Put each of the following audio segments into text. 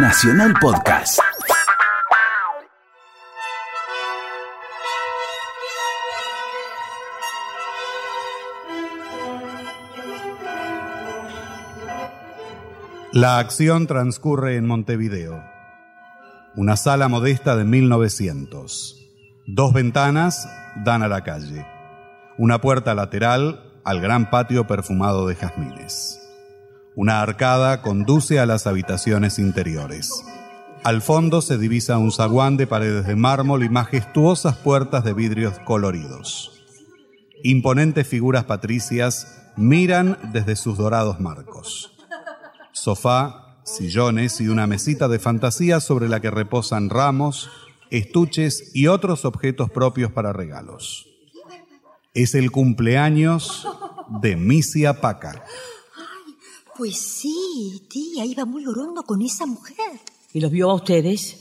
Nacional Podcast. La acción transcurre en Montevideo. Una sala modesta de 1900. Dos ventanas dan a la calle. Una puerta lateral al gran patio perfumado de jazmines. Una arcada conduce a las habitaciones interiores. Al fondo se divisa un zaguán de paredes de mármol y majestuosas puertas de vidrios coloridos. Imponentes figuras patricias miran desde sus dorados marcos. Sofá, sillones y una mesita de fantasía sobre la que reposan ramos, estuches y otros objetos propios para regalos. Es el cumpleaños de Misia Paca. Pues sí, tía, iba muy orondo con esa mujer. ¿Y los vio a ustedes?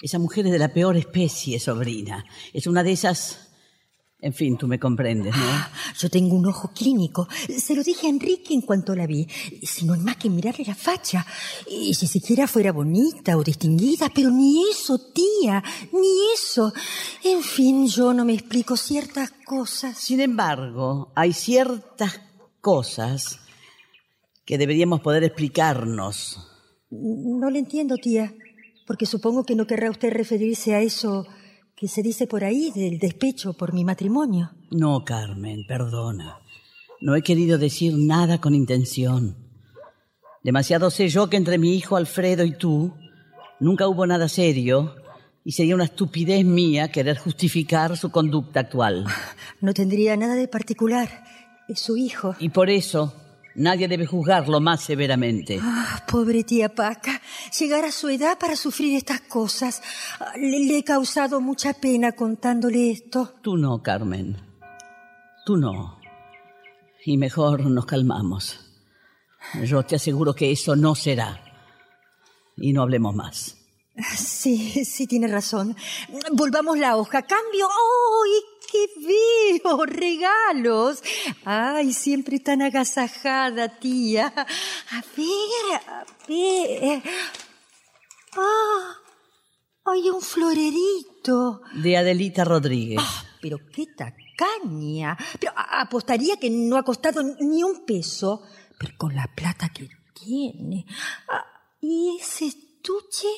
Esa mujer es de la peor especie, sobrina. Es una de esas... En fin, tú me comprendes, ¿no? Yo tengo un ojo clínico. Se lo dije a Enrique en cuanto la vi. Si no hay más que mirarle la facha. Y si siquiera fuera bonita o distinguida, pero ni eso, tía, ni eso. En fin, yo no me explico ciertas cosas. Sin embargo, hay ciertas cosas que deberíamos poder explicarnos. No le entiendo, tía, porque supongo que no querrá usted referirse a eso que se dice por ahí del despecho por mi matrimonio. No, Carmen, perdona. No he querido decir nada con intención. Demasiado sé yo que entre mi hijo Alfredo y tú nunca hubo nada serio y sería una estupidez mía querer justificar su conducta actual. No tendría nada de particular. Es su hijo. Y por eso nadie debe juzgarlo más severamente. Ah, pobre tía Paca, llegar a su edad para sufrir estas cosas. Ah, Le, le he causado mucha pena contándole esto. Tú no, Carmen. Tú no. Y mejor nos calmamos. Yo te aseguro que eso no será. Y no hablemos más. Sí, sí, tiene razón. Volvamos la hoja. Cambio. ¡Ay, qué veo! Regalos. Ay, siempre tan agasajada, tía. A ver, a ver. Ah, hay un florerito. De Adelita Rodríguez. Ah, pero qué tacaña. Pero apostaría que no ha costado ni un peso. Pero con la plata que tiene. Ah, y ese estuche.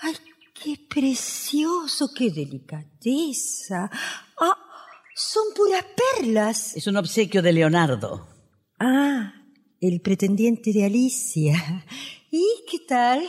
Ay, qué precioso, qué delicadeza. Ah, son puras perlas. Es un obsequio de Leonardo. Ah, el pretendiente de Alicia. ¿Y qué tal?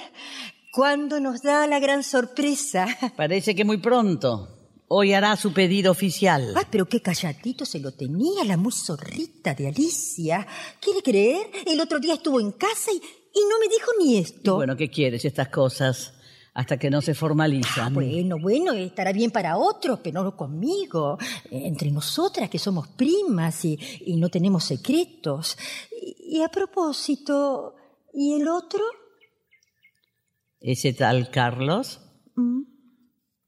¿Cuándo nos da la gran sorpresa? Parece que muy pronto. Hoy hará su pedido oficial. Ay, pero qué calladito se lo tenía la muy zorrita de Alicia. ¿Quiere creer? El otro día estuvo en casa y, y no me dijo ni Y esto. bueno, ¿qué quieres estas cosas? Hasta que no se formalizan. Bueno, bueno, estará bien para otros, pero no conmigo. Entre nosotras que somos primas y, y no tenemos secretos. Y, y a propósito, ¿y el otro? ¿Ese tal Carlos? Mm.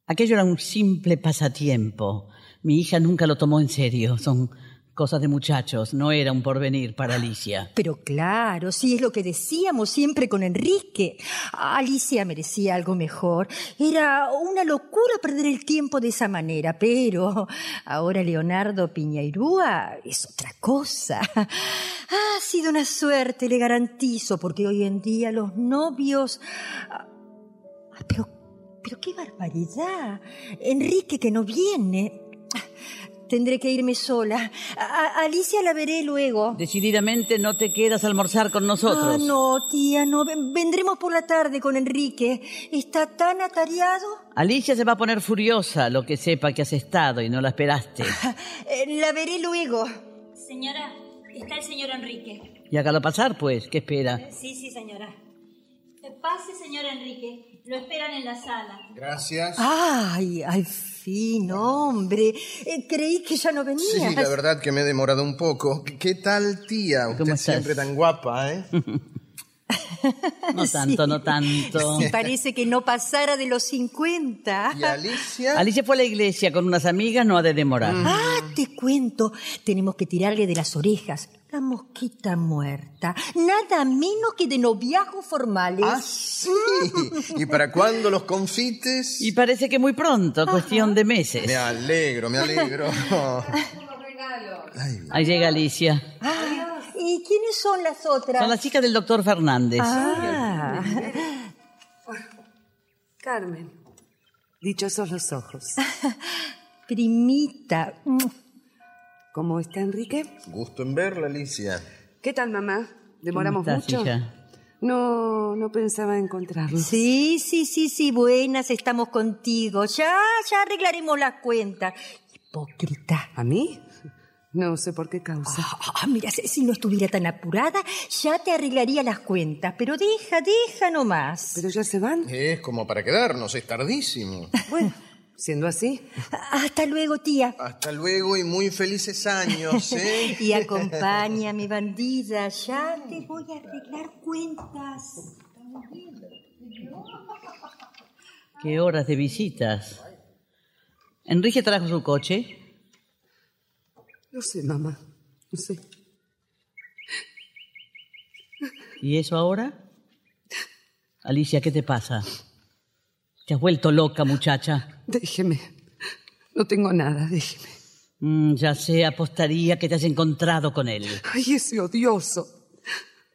Aquello era un simple pasatiempo. Mi hija nunca lo tomó en serio. Son cosas de muchachos. No era un porvenir para Alicia. Pero claro, sí es lo que decíamos siempre con Enrique. Alicia merecía algo mejor. Era una locura perder el tiempo de esa manera, pero ahora Leonardo Piñairúa es otra cosa. Ha sido una suerte, le garantizo, porque hoy en día los novios... Ah, Pero, pero qué barbaridad. Enrique que no viene. Tendré que irme sola. A- Alicia la veré luego. Decididamente no te quedas a almorzar con nosotros. Ah, no, tía, no. Ven- Vendremos por la tarde con Enrique. Está tan atareado. Alicia se va a poner furiosa lo que sepa que has estado y no la esperaste. Eh, la veré luego. Señora, está el señor Enrique. Y hágalo pasar, pues. ¿Qué espera? Sí, sí, señora. Eh, Pase, señor Enrique. Lo esperan en la sala. Gracias. Ay, al fin, hombre. Eh, creí que ya no Sí, venía. la verdad que me he demorado un poco. ¿Qué, tal, tía? Usted siempre tan guapa, ¿eh? No tanto, no tanto. Sí, parece que no pasara de los 50. ¿Y Alicia? Alicia fue a la iglesia con unas amigas, no ha de demorar. Ah, te cuento. Tenemos que tirarle de las orejas. La mosquita muerta. Nada menos que de noviazgos formales. Ah, sí. ¿Y para cuándo los confites? Y parece que muy pronto, cuestión de meses. Me alegro, me alegro. Ay, Ahí llega Alicia. Ah, ¿Y quiénes son las otras? Son las chicas del doctor Fernández. Ah, Carmen, dichosos los ojos. primita. ¿Cómo está Enrique? gusto en verla, Alicia. ¿Qué tal, mamá? ¿Demoramos ¿Cómo estás, mucho? hija? No, no pensaba encontrarlos. Sí, sí, sí, sí, buenas, estamos contigo. Ya, ya arreglaremos las cuentas. Hipócrita. ¿A mí? No sé por qué causa. Ah, mira, si si no estuviera tan apurada, ya te arreglaría las cuentas. Pero deja, deja nomás. ¿Pero ya se van? Es como para quedarnos, es tardísimo. Bueno, siendo así. Hasta luego, tía. Hasta luego y muy felices años, ¿eh? Y acompáñame, bandida. Ya te voy a arreglar cuentas. Qué horas de visitas. Enrique trajo su coche. No sé, mamá. No sé. ¿Y eso ahora? Alicia, ¿qué te pasa? Te has vuelto loca, muchacha. Déjeme. No tengo nada, déjeme. Mm, ya sé, apostaría que te has encontrado con él. Ay, ese odioso.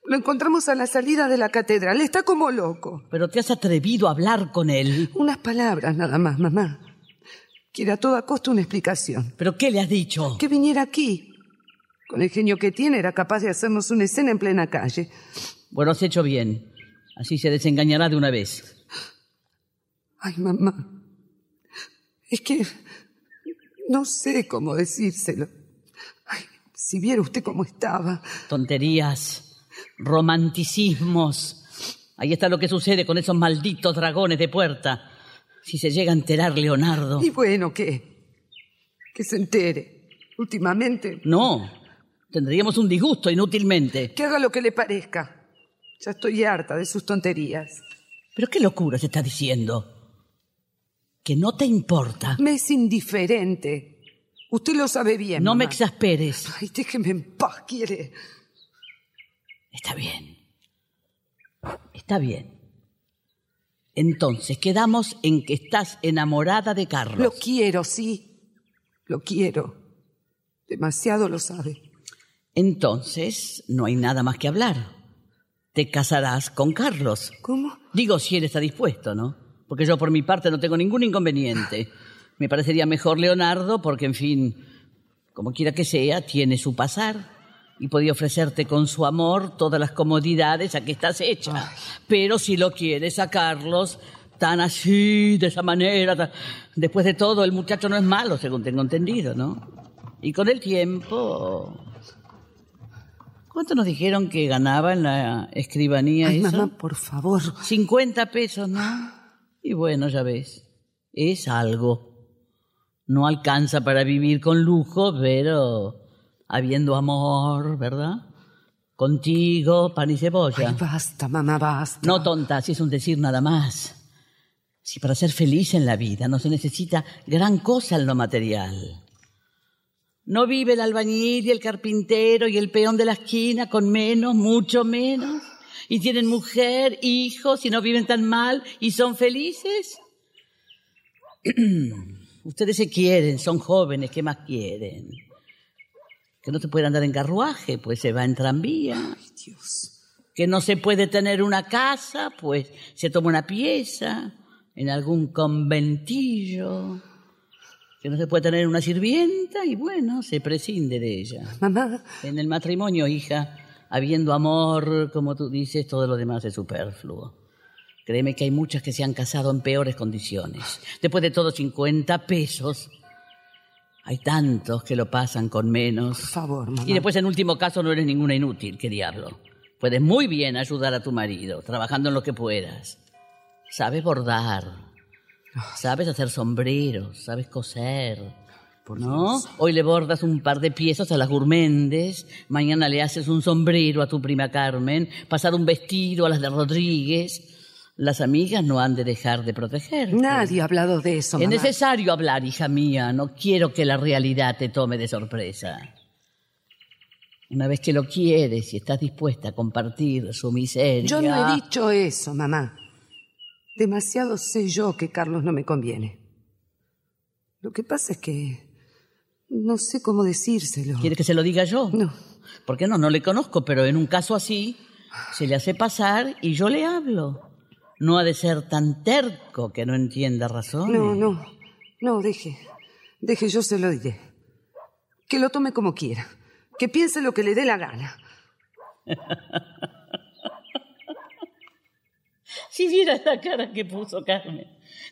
Lo encontramos a la salida de la catedral. Está como loco. Pero te has atrevido a hablar con él. Unas palabras nada más, mamá. Quiere a toda costa una explicación. ¿Pero qué le has dicho? Que viniera aquí. Con el genio que tiene, era capaz de hacernos una escena en plena calle. Bueno, has hecho bien. Así se desengañará de una vez. Ay, mamá. Es que no sé cómo decírselo. Ay, si viera usted cómo estaba. Tonterías, romanticismos. Ahí está lo que sucede con esos malditos dragones de puerta. Si se llega a enterar Leonardo. Y bueno, ¿qué? Que se entere. Últimamente, No, tendríamos un disgusto inútilmente. que haga lo que le parezca. Ya estoy harta de sus tonterías. ¿Pero qué locura se está diciendo? Que no te importa. Me es indiferente. Usted lo sabe bien. No me exasperes. Ay, déjeme en paz, quiere. Está bien. Está bien. Entonces, quedamos en que estás enamorada de Carlos. Lo quiero, sí. Lo quiero. Demasiado lo sabe. Entonces, no hay nada más que hablar. Te casarás con Carlos. ¿Cómo? Digo, si él está dispuesto, ¿no? Porque yo por mi parte no tengo ningún inconveniente. Me parecería mejor Leonardo porque, en fin, como quiera que sea, tiene su pasar y podía ofrecerte con su amor todas las comodidades a que estás hecha. Pero si lo quieres a Carlos, tan así, de esa manera, tan- después de todo, el muchacho no es malo, según tengo entendido, ¿no? Y con el tiempo... ¿Cuánto nos dijeron que ganaba en la escribanía Ay, esa? mamá, por favor. 50 pesos, ¿no? Y bueno, ya ves, es algo. No alcanza para vivir con lujo, pero habiendo amor, ¿verdad? Contigo, pan y cebolla. Ay, basta, mamá, basta. No, tonta, si es un decir nada más. Si para ser feliz en la vida no se necesita gran cosa en lo material. No vive el albañil y el carpintero y el peón de la esquina con menos, mucho menos. Y tienen mujer, hijos y no viven tan mal y son felices. Ustedes se quieren, son jóvenes, ¿qué más quieren? Que no se puede andar en carruaje, pues se va en tranvía Dios. que no se puede tener una casa, pues se toma una pieza en algún conventillo, que no se puede tener una sirvienta y bueno, se prescinde de ella. Mamá, En el matrimonio, hija, habiendo amor, como tú dices, todo lo demás es superfluo. Créeme que hay muchas que se han casado en peores condiciones. Después de todo, 50 pesos. Hay tantos que lo pasan con menos. por favor, mamá. Y después, en último caso, no eres ninguna inútil, qué diablo. Puedes muy bien ayudar a tu marido, trabajando en lo que puedas. Sabes bordar, sabes hacer sombreros, sabes coser. ¿No? Hoy le bordas un par de piezas a las gourmendes, mañana le haces un sombrero a tu prima Carmen, pasar un vestido a las de Rodríguez. Las amigas no han de dejar de protegerte. Nadie ha hablado de eso, Es mamá. necesario hablar, hija mía. No quiero que la realidad te tome de sorpresa. Una vez que lo quieres y estás dispuesta a compartir su miseria. Yo no he dicho eso, mamá. Demasiado sé yo que Carlos no me conviene. Lo que pasa es que no sé cómo decírselo. ¿Quiere que se lo diga yo? No. ¿Por qué no? No le conozco, pero en un caso así se le hace pasar y yo le hablo. No ha de ser tan terco que no entienda razón. No, no. No, deje. Deje, yo se lo diré. Que lo tome como quiera. Que piense lo que le dé la gana. Si vieras la cara que puso Carmen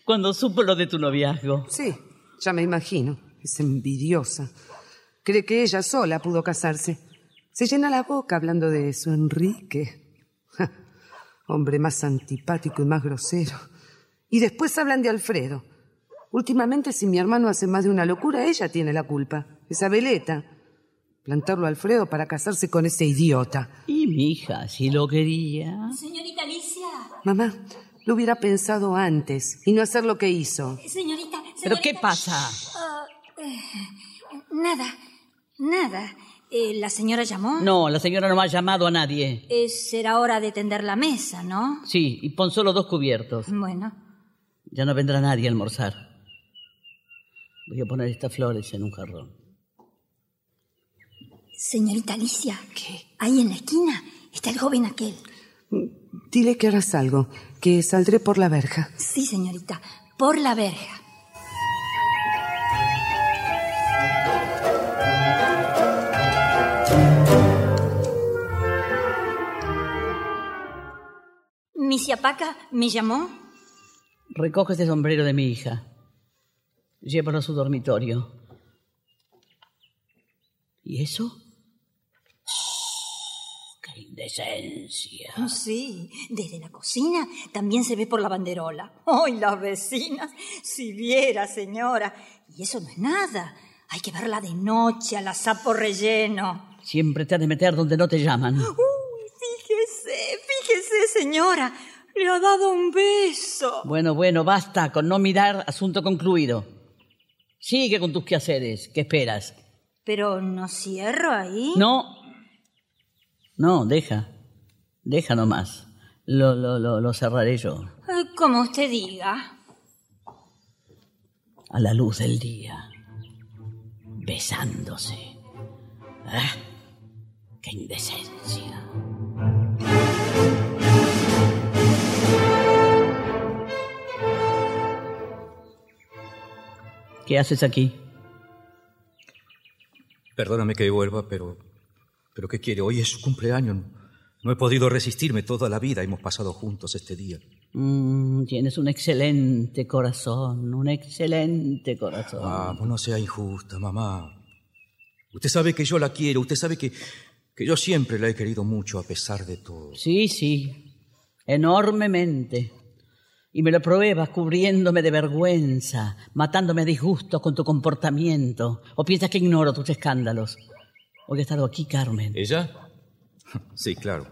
cuando supo lo de tu noviazgo. Sí, ya me imagino. Es envidiosa. Cree que ella sola pudo casarse. Se llena la boca hablando de eso, Enrique. Ja, hombre más antipático y más grosero. Y después hablan de Alfredo. Últimamente, si mi hermano hace más de una locura, ella tiene la culpa. Esa veleta. Plantarlo a Alfredo para casarse con ese idiota. Y mi hija, si lo quería. Señorita Alicia. Mamá, lo hubiera pensado antes y no hacer lo que hizo. Señorita. ¿Pero señorita. qué pasa? Eh, nada, nada. Eh, ¿La señora llamó? No, la señora no ha llamado a nadie. Eh, será hora de tender la mesa, ¿no? Sí, y pon solo dos cubiertos. Bueno. Ya no vendrá nadie a almorzar. Voy a poner estas flores en un jarrón. Señorita Alicia. ¿Qué? Ahí en la esquina está el joven aquel. Dile que harás algo, que saldré por la verja. Sí, señorita. Por la verja. Misia Paca me llamó. Recoge este sombrero de mi hija. Llévalo a su dormitorio. ¿Y eso? ¡Qué indecencia! Oh, Sí, desde la cocina también se ve por la banderola. ¡Ay, las vecinas! Si viera, señora. Y eso no es nada. Hay que verla de noche a la sapo relleno. Siempre te has de meter donde no te llaman. Uy, fíjese, fíjese, señora. Le ha dado un beso. Bueno, bueno, basta con no mirar, asunto concluido. Sigue con tus quehaceres. ¿Qué esperas? Pero no cierro ahí. No. No, deja. Deja nomás. Lo, lo, lo, lo cerraré yo. Eh, Como usted diga. A la luz del día. Besándose. ¡Ah! ¡Qué indecencia! ¿Qué haces aquí? Perdóname que vuelva, pero. ¿Pero qué quiere? Hoy es su cumpleaños. No he podido resistirme toda la vida. Hemos pasado juntos este día. Mm, tienes un excelente corazón, un excelente corazón. Vamos, no sea injusta, mamá. Usted sabe que yo la quiero. Usted sabe que, que yo siempre la he querido mucho a pesar de todo. Sí, sí, enormemente. Y me lo pruebas cubriéndome de vergüenza, matándome a disgusto con tu comportamiento. ¿O piensas que ignoro tus escándalos? Hoy he estado aquí, Carmen. ¿Ella? Sí, claro.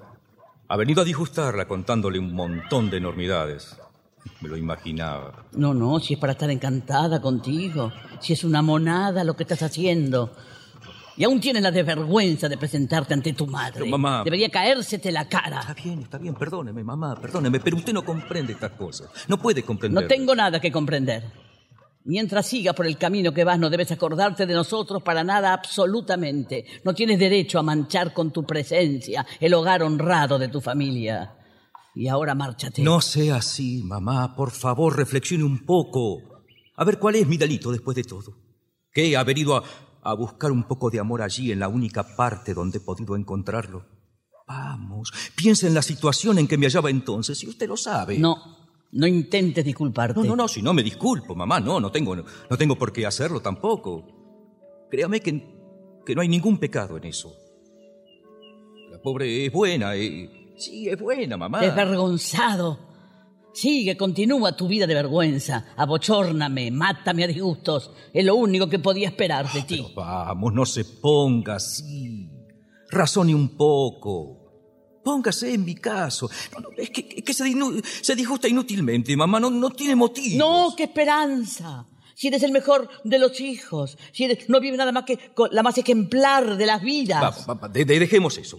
Ha venido a disgustarla contándole un montón de enormidades. Me lo imaginaba. No, no, si es para estar encantada contigo, si es una monada lo que estás haciendo. Y aún tienes la desvergüenza de presentarte ante tu madre. Pero, mamá- Debería caérsete la Está cara. bien, está bien, perdóneme, mamá, perdóneme, pero usted no comprende estas cosas. No puede comprender. No tengo nada que comprender. Mientras sigas por el camino que vas, no debes acordarte de nosotros para nada absolutamente. No tienes derecho a manchar con tu presencia el hogar honrado de tu familia. Y ahora márchate. No sea así, mamá. Por favor, reflexione un poco. A ver, ¿cuál es mi delito después de todo? ¿Qué? ¿Ha venido a, a buscar un poco de amor allí, en la única parte donde he podido encontrarlo? Vamos, piensa en la situación en que me hallaba entonces, y usted lo sabe. No, no intentes disculparte. No, no, no, si no me disculpo, mamá, no, no tengo, no tengo por qué hacerlo tampoco. Créame que, que no hay ningún pecado en eso. La pobre es buena, eh, sí, es buena, mamá. Desvergonzado. Sigue, continúa tu vida de vergüenza. Abochórname, mátame a disgustos. Es lo único que podía esperar de ti. Vamos, no se ponga así. Razone un poco. Póngase en mi caso. No, no, es que, es que se, se disgusta inútilmente, mamá. No, no tiene motivo. No, qué esperanza. Si eres el mejor de los hijos, si eres, no vive nada más que la más ejemplar de las vidas. De- de- dejemos eso.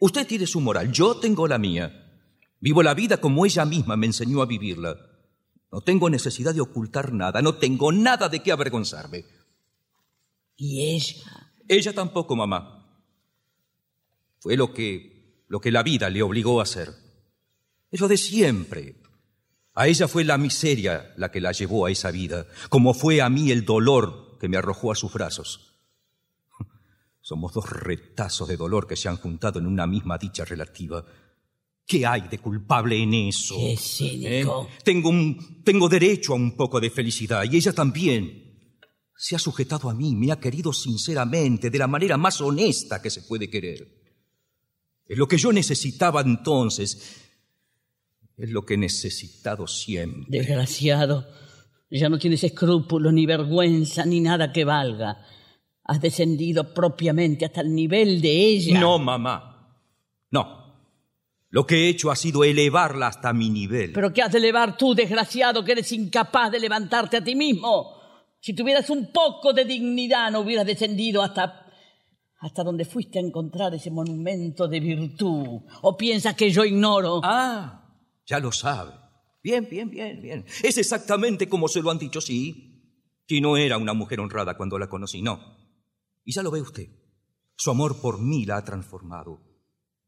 Usted tiene su moral, yo tengo la mía. Vivo la vida como ella misma me enseñó a vivirla. No tengo necesidad de ocultar nada, no tengo nada de qué avergonzarme. Y ella. Ella tampoco, mamá. Fue lo que, lo que la vida le obligó a hacer. Es lo de siempre. A ella fue la miseria la que la llevó a esa vida, como fue a mí el dolor que me arrojó a sus brazos. Somos dos retazos de dolor que se han juntado en una misma dicha relativa. ¿Qué hay de culpable en eso? Qué cínico. ¿Eh? Tengo, un, tengo derecho a un poco de felicidad y ella también. Se ha sujetado a mí, me ha querido sinceramente, de la manera más honesta que se puede querer. Es lo que yo necesitaba entonces. Es lo que he necesitado siempre. Desgraciado. Ya no tienes escrúpulos, ni vergüenza, ni nada que valga. Has descendido propiamente hasta el nivel de ella. No, mamá. No. Lo que he hecho ha sido elevarla hasta mi nivel. Pero ¿qué has de elevar tú, desgraciado, que eres incapaz de levantarte a ti mismo? Si tuvieras un poco de dignidad, no hubieras descendido hasta. hasta donde fuiste a encontrar ese monumento de virtud. ¿O piensas que yo ignoro? Ah, ya lo sabe. Bien, bien, bien, bien. Es exactamente como se lo han dicho, sí. Y no era una mujer honrada cuando la conocí, no. Y ya lo ve usted. Su amor por mí la ha transformado.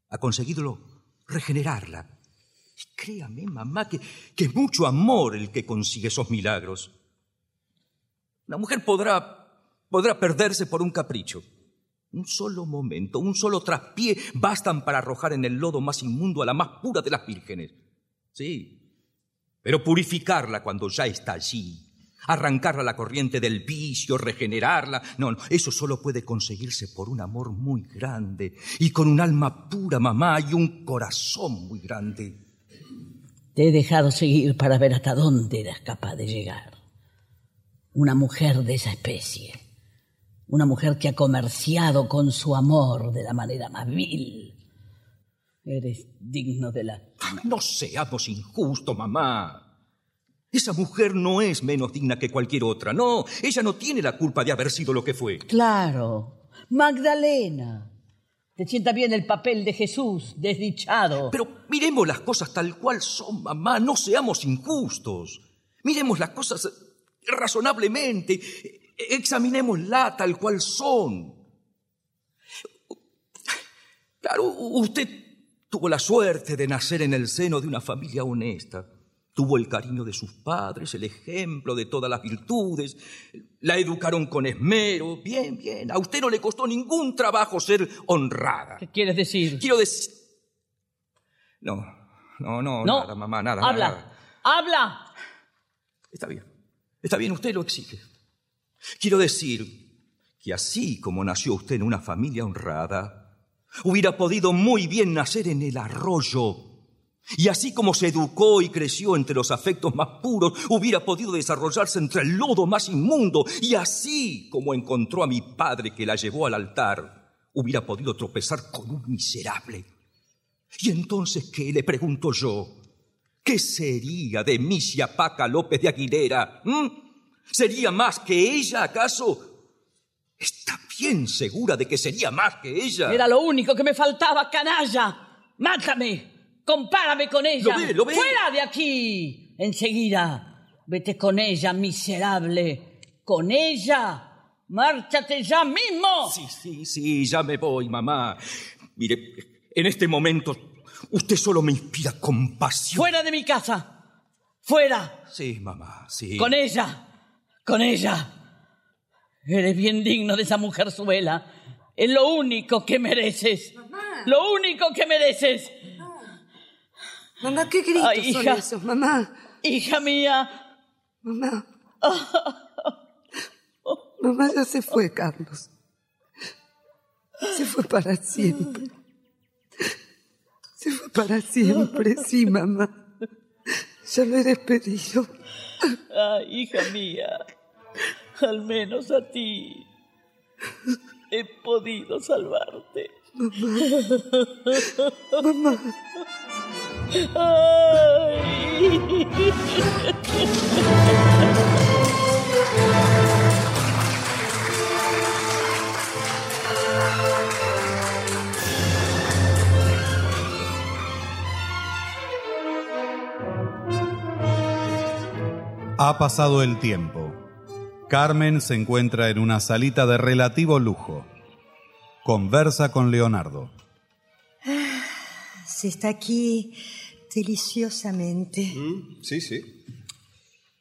Ha conseguido regenerarla. Y créame, mamá, que, que es mucho amor el que consigue esos milagros. Una mujer podrá, podrá perderse por un capricho. Un solo momento, un solo traspié bastan para arrojar en el lodo más inmundo a la más pura de las vírgenes. Sí, pero purificarla cuando ya está allí, arrancarla a la corriente del vicio, regenerarla, no, no, eso solo puede conseguirse por un amor muy grande y con un alma pura, mamá, y un corazón muy grande. Te he dejado seguir para ver hasta dónde eras capaz de llegar. Una mujer de esa especie. Una mujer que ha comerciado con su amor de la manera más vil. Eres digno de la... No seamos injustos, mamá. Esa mujer no es menos digna que cualquier otra. No, ella no tiene la culpa de haber sido lo que fue. Claro, Magdalena. Te sienta bien el papel de Jesús, desdichado. Pero miremos las cosas tal cual son, mamá. No seamos injustos. Miremos las cosas razonablemente. Examinémosla tal cual son. Claro, usted tuvo la suerte de nacer en el seno de una familia honesta. Tuvo el cariño de sus padres, el ejemplo de todas las virtudes. La educaron con esmero. Bien, bien. A usted no le costó ningún trabajo ser honrada. ¿Qué quieres decir? Quiero decir... No, no, no, No. nada, mamá, nada. Habla, nada. habla. Está bien. Está bien, usted lo exige. Quiero decir que así como nació usted en una familia honrada, hubiera podido muy bien nacer en el arroyo. Y así como se educó y creció entre los afectos más puros, hubiera podido desarrollarse entre el lodo más inmundo. Y así como encontró a mi padre que la llevó al altar, hubiera podido tropezar con un miserable. Y entonces, ¿qué le pregunto yo? ¿Qué sería de Misia Paca López de Aguilera? ¿Mm? ¿Sería más que ella, acaso? ¿Está bien segura de que sería más que ella? Era lo único que me faltaba, canalla. Mátame. Compárame con ella. Lo ve, lo ve. Fuera de aquí. Enseguida. Vete con ella, miserable. Con ella. Márchate ya mismo. Sí, sí, sí, ya me voy, mamá. Mire, en este momento usted solo me inspira compasión. Fuera de mi casa. Fuera. Sí, mamá, sí. Con ella. Con ella. Eres bien digno de esa mujerzuela. Es lo único que mereces. Lo único que mereces. Mamá, ¿qué gritos Ay, son esos, mamá? Hija mía. Mamá. Mamá ya se fue, Carlos. Se fue para siempre. Se fue para siempre, sí, mamá. Ya lo he despedido. Ay, hija mía. Al menos a ti. He podido salvarte. Mamá. Ha pasado el tiempo. Carmen se encuentra en una salita de relativo lujo. Conversa con Leonardo. Ah, se está aquí deliciosamente. Mm, sí, sí.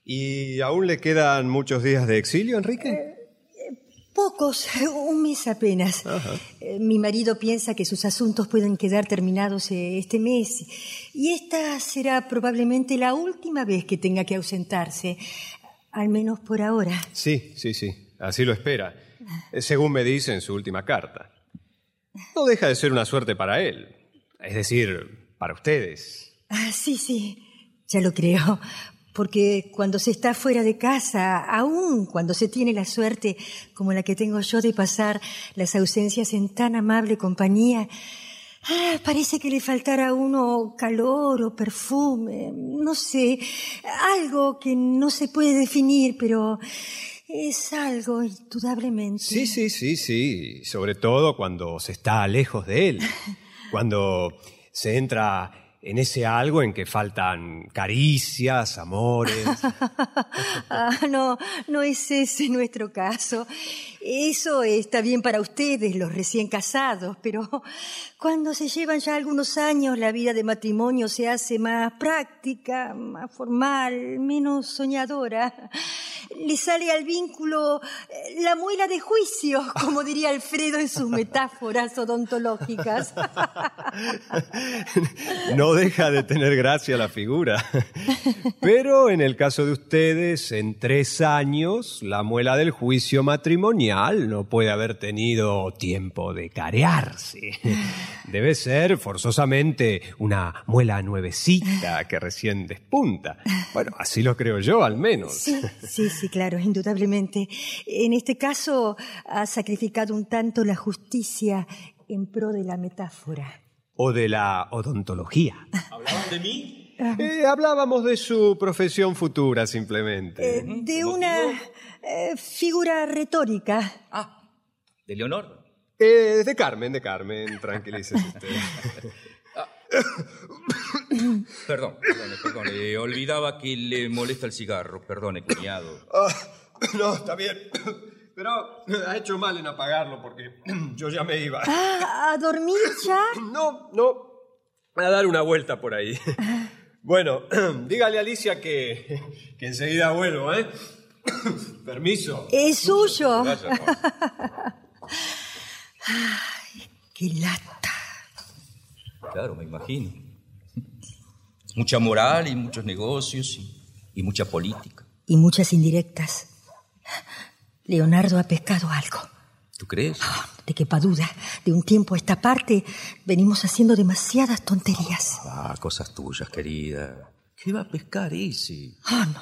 ¿Y aún le quedan muchos días de exilio, Enrique? Pocos, un mes apenas. Eh, Mi marido piensa que sus asuntos pueden quedar terminados eh, este mes y esta será probablemente la última vez que tenga que ausentarse, al menos por ahora. Sí, sí, sí. Así lo espera. Eh, Según me dice en su última carta. No deja de ser una suerte para él. Es decir, para ustedes. Ah, sí, sí, ya lo creo. Porque cuando se está fuera de casa, aún cuando se tiene la suerte como la que tengo yo de pasar las ausencias en tan amable compañía, ah, parece que le faltara a uno calor o perfume, no sé, algo que no se puede definir, pero es algo indudablemente. Sí, sí, sí, sí. Sobre todo cuando se está lejos de él. Cuando se entra en ese algo en que faltan caricias, amores. Ah, no, no es ese nuestro caso. Eso está bien para ustedes, los recién casados, pero cuando se llevan ya algunos años, la vida de matrimonio se hace más práctica, más formal, menos soñadora. Le sale al vínculo eh, la muela de juicio, como diría Alfredo en sus metáforas odontológicas. No deja de tener gracia la figura. Pero en el caso de ustedes, en tres años, la muela del juicio matrimonial no puede haber tenido tiempo de carearse. Debe ser forzosamente una muela nuevecita que recién despunta. Bueno, así lo creo yo, al menos. Sí, sí, sí, claro, indudablemente. En este caso ha sacrificado un tanto la justicia en pro de la metáfora. O de la odontología. ¿Hablaban de mí? Eh, hablábamos de su profesión futura, simplemente. Eh, de una eh, figura retórica. Ah, de Leonor. Eh, de Carmen, de Carmen, tranquilícese usted. Perdón, perdone, perdone. Olvidaba que le molesta el cigarro. Perdone, cuñado. Ah, no, está bien. Pero ha hecho mal en apagarlo porque yo ya me iba. Ah, ¿A dormir ya? No, no. A dar una vuelta por ahí. Bueno, dígale a Alicia que, que enseguida vuelvo, ¿eh? Permiso. Es suyo. Vaya, no. Qué lata. Claro, me imagino. Mucha moral y muchos negocios y, y mucha política. Y muchas indirectas. Leonardo ha pescado algo. ¿Tú crees? De quepa duda, de un tiempo a esta parte venimos haciendo demasiadas tonterías. Ah, cosas tuyas, querida. ¿Qué va a pescar ese? Oh, no,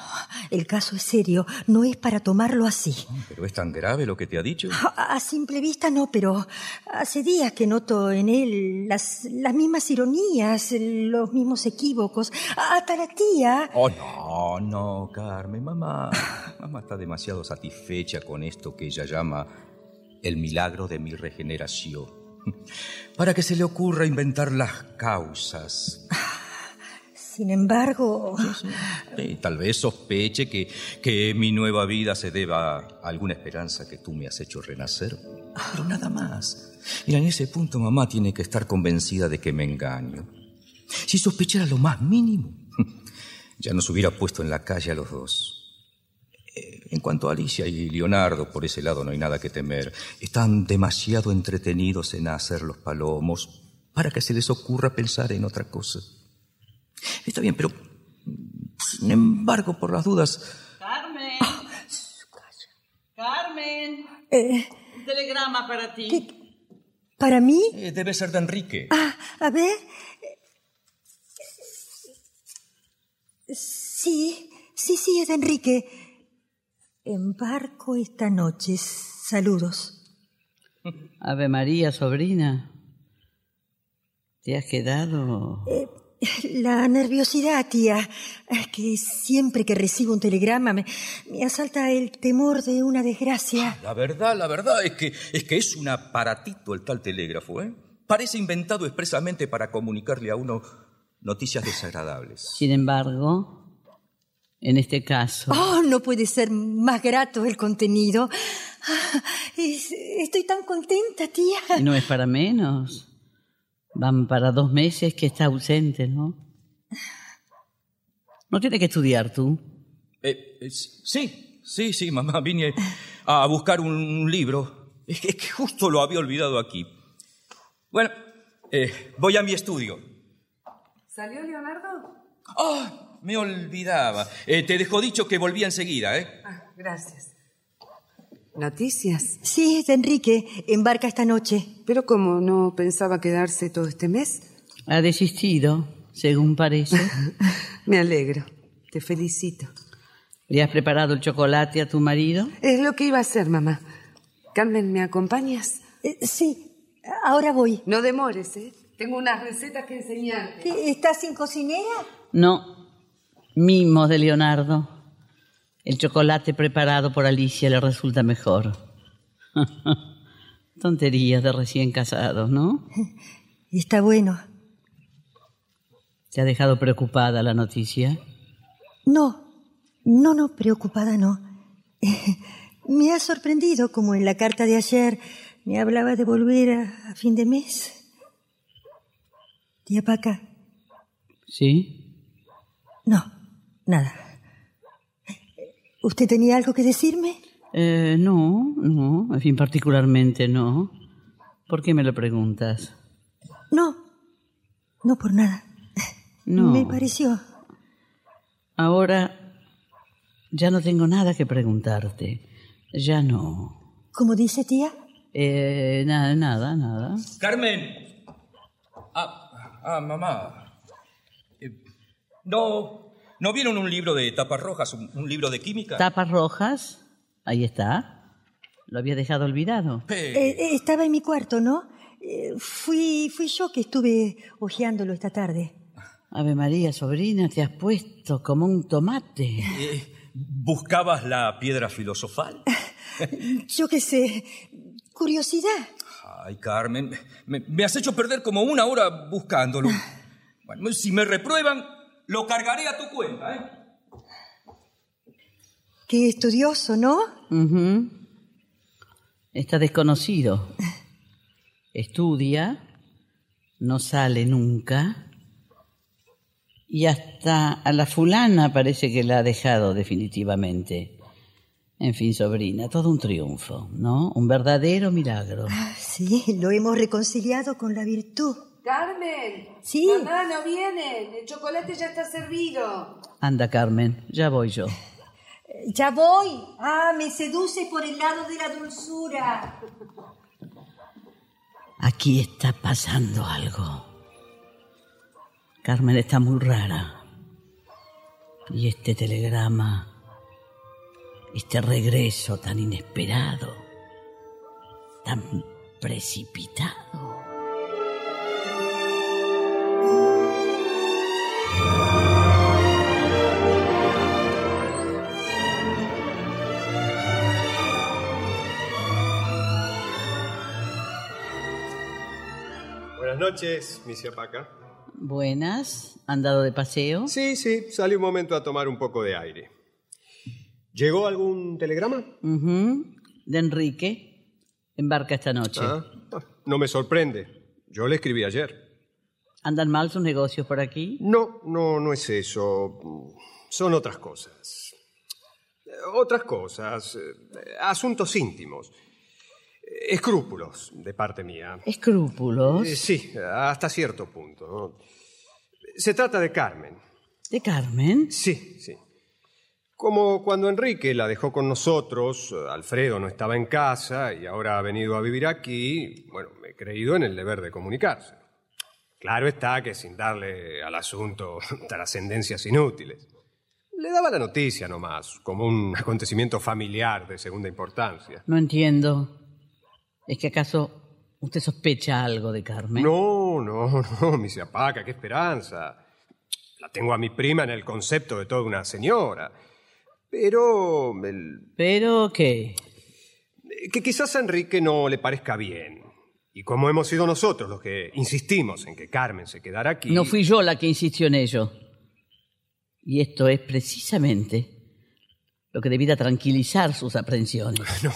el caso es serio, no es para tomarlo así. ¿Pero es tan grave lo que te ha dicho? A, a simple vista no, pero hace días que noto en él las, las mismas ironías, los mismos equívocos. Hasta la tía. Oh, no, no, Carmen, mamá. Mamá está demasiado satisfecha con esto que ella llama el milagro de mi regeneración. Para que se le ocurra inventar las causas. Sin embargo, Eh, tal vez sospeche que, que mi nueva vida se deba a alguna esperanza que tú me has hecho renacer. Pero nada más. Mira, en ese punto mamá tiene que estar convencida de que me engaño. Si sospechara lo más mínimo, ya nos hubiera puesto en la calle a los dos. Eh, En cuanto a Alicia y Leonardo, por ese lado no hay nada que temer. Están demasiado entretenidos en hacer los palomos para que se les ocurra pensar en otra cosa. Está bien, pero sin embargo, por las dudas, Carmen. Carmen. eh, Un telegrama para ti. para mí, eh, debe ser de Enrique. ah, a ver. Sí, sí, sí, es de Enrique. Embarco esta noche. Saludos. Ave María, sobrina. ¿Te has quedado? La nerviosidad, tía, es que siempre que recibo un telegrama me, me asalta el temor de una desgracia. La verdad, la verdad es que es que es un aparatito el tal telégrafo, ¿eh? Parece inventado expresamente para comunicarle a uno noticias desagradables. Sin embargo, En este caso. Oh, no puede ser más grato el contenido. Ah, es- estoy tan contenta, tía. Y no es para menos. Van para dos meses que está ausente, ¿no? No tiene que estudiar tú. Eh, eh, sí, sí, sí, mamá. Vine a buscar un, un libro. Es que, es que justo lo había olvidado aquí. Bueno, eh, voy a mi estudio. ¿Salió Leonardo? ¡Ah! me olvidaba. Eh, te dejo dicho que volvía enseguida, ¿eh? Ah, gracias. ¿Noticias? Sí, es de Enrique. Embarca esta noche. Pero como no pensaba quedarse todo este mes, Ha desistido, según parece. me alegro. Te felicito. ¿Le has preparado el chocolate a tu marido? Es lo que iba a hacer, mamá. Carmen, ¿me acompañas? Eh, sí, ahora voy. No demores, ¿eh? Tengo unas recetas que enseñarte. ¿Qué, ¿Estás sin cocinera? No. Mimos de Leonardo. El chocolate preparado por Alicia le resulta mejor. Tonterías de recién casados, ¿no? Está bueno. ¿Te ha dejado preocupada la noticia? No, no, no, preocupada no. Me ha sorprendido como en la carta de ayer me hablaba de volver a, a fin de mes. Tía Paca, ¿Sí? no, nada. ¿Usted tenía algo que decirme? Eh, no, no, en fin, particularmente no. ¿Por qué me lo preguntas? No, no por nada. No. Me pareció. Ahora ya no tengo nada que preguntarte. Ya no. ¿Cómo dice tía? Eh, nada, nada, nada. Carmen. Ah, ah mamá. Eh, no, ¿no vieron un libro de tapas rojas, un, un libro de química? Tapas rojas, ahí está. Lo había dejado olvidado. Eh, Eh, estaba en mi cuarto, ¿no? Eh, fui, fui yo que estuve hojeándolo esta tarde. Ave María, sobrina, te has puesto como un tomate. eh, ¿Buscabas la piedra filosofal? Yo qué sé, curiosidad. Ay, Carmen, me, me has hecho perder como una hora buscándolo. Bueno, si me reprueban, lo cargaré a tu cuenta, ¿eh? Qué estudioso, ¿no? Está desconocido. Estudia, no sale nunca. Y hasta a la fulana parece que la ha dejado definitivamente. En fin, sobrina, todo un triunfo, ¿no? Un verdadero milagro. Ah, Sí, lo hemos reconciliado con la virtud. Carmen. Sí. Mamá, no vienen. El chocolate ya está servido. Anda, Carmen, ya voy yo. Ya voy. Ah, me seduce por el lado de la dulzura. Aquí está pasando algo. Carmen está muy rara. Y este telegrama, este regreso tan inesperado, tan precipitado. Buenas noches, Misia Paca. Buenas, ¿han dado de paseo? Sí, sí, salí un momento a tomar un poco de aire. ¿Llegó algún telegrama? De Enrique. Embarca esta noche. Ah, ah, no me sorprende. Yo le escribí ayer. ¿Andan mal sus negocios por aquí? No, no, no es eso. Son otras cosas. Eh, Otras cosas. eh, Asuntos íntimos. Escrúpulos de parte mía. Escrúpulos. Eh, Sí, hasta cierto punto. ¿no? Se trata de Carmen. ¿De Carmen? Sí, sí. Como cuando Enrique la dejó con nosotros, Alfredo no estaba en casa y ahora ha venido a vivir aquí, bueno, me he creído en el deber de comunicarse. Claro está que sin darle al asunto trascendencias inútiles. Le daba la noticia nomás, como un acontecimiento familiar de segunda importancia. No entiendo. ¿Es que acaso usted sospecha algo de Carmen? No, no, no, mi Paca, qué esperanza. La tengo a mi prima en el concepto de toda una señora. Pero el- ¿Pero qué? que quizás a Enrique no le parezca bien. Y como hemos sido nosotros los que insistimos en que Carmen se quedara aquí. No fui yo la que insistió en ello. Y esto es precisamente lo que debiera tranquilizar sus aprensiones. No,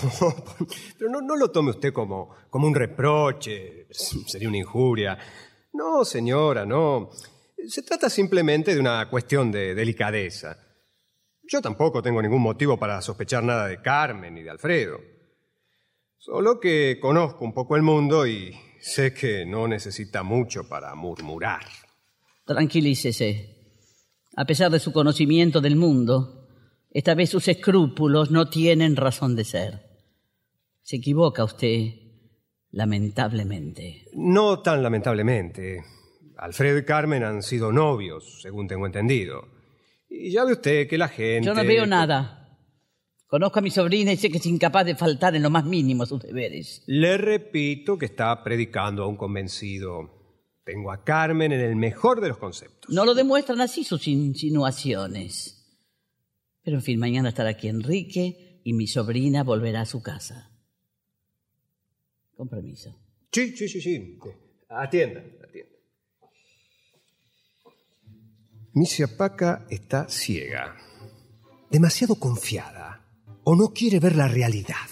pero no, no lo tome usted como, como un reproche, sería una injuria. No, señora, no. Se trata simplemente de una cuestión de delicadeza. Yo tampoco tengo ningún motivo para sospechar nada de Carmen ni de Alfredo. Solo que conozco un poco el mundo y sé que no necesita mucho para murmurar. Tranquilícese. A pesar de su conocimiento del mundo, esta vez sus escrúpulos no tienen razón de ser. Se equivoca usted, lamentablemente. No tan lamentablemente. Alfredo y Carmen han sido novios, según tengo entendido. Y ya ve usted que la gente... Yo no veo nada. Conozco a mi sobrina y sé que es incapaz de faltar en lo más mínimo a sus deberes. Le repito que está predicando a un convencido. Tengo a Carmen en el mejor de los conceptos. No lo demuestran así sus insinuaciones. Pero en fin, mañana estará aquí Enrique y mi sobrina volverá a su casa. Con permiso. Sí, sí, sí, sí. Atienda, atienda. Misia Paca está ciega, demasiado confiada, o no quiere ver la realidad.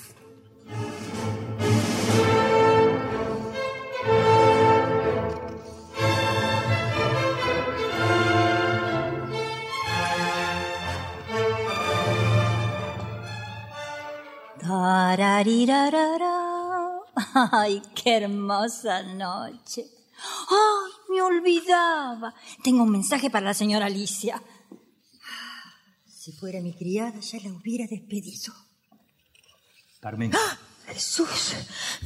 Ay, qué hermosa noche. Ay, me olvidaba. Tengo un mensaje para la señora Alicia. Si fuera mi criada, ya la hubiera despedido. Carmen, ¡Ah! Jesús,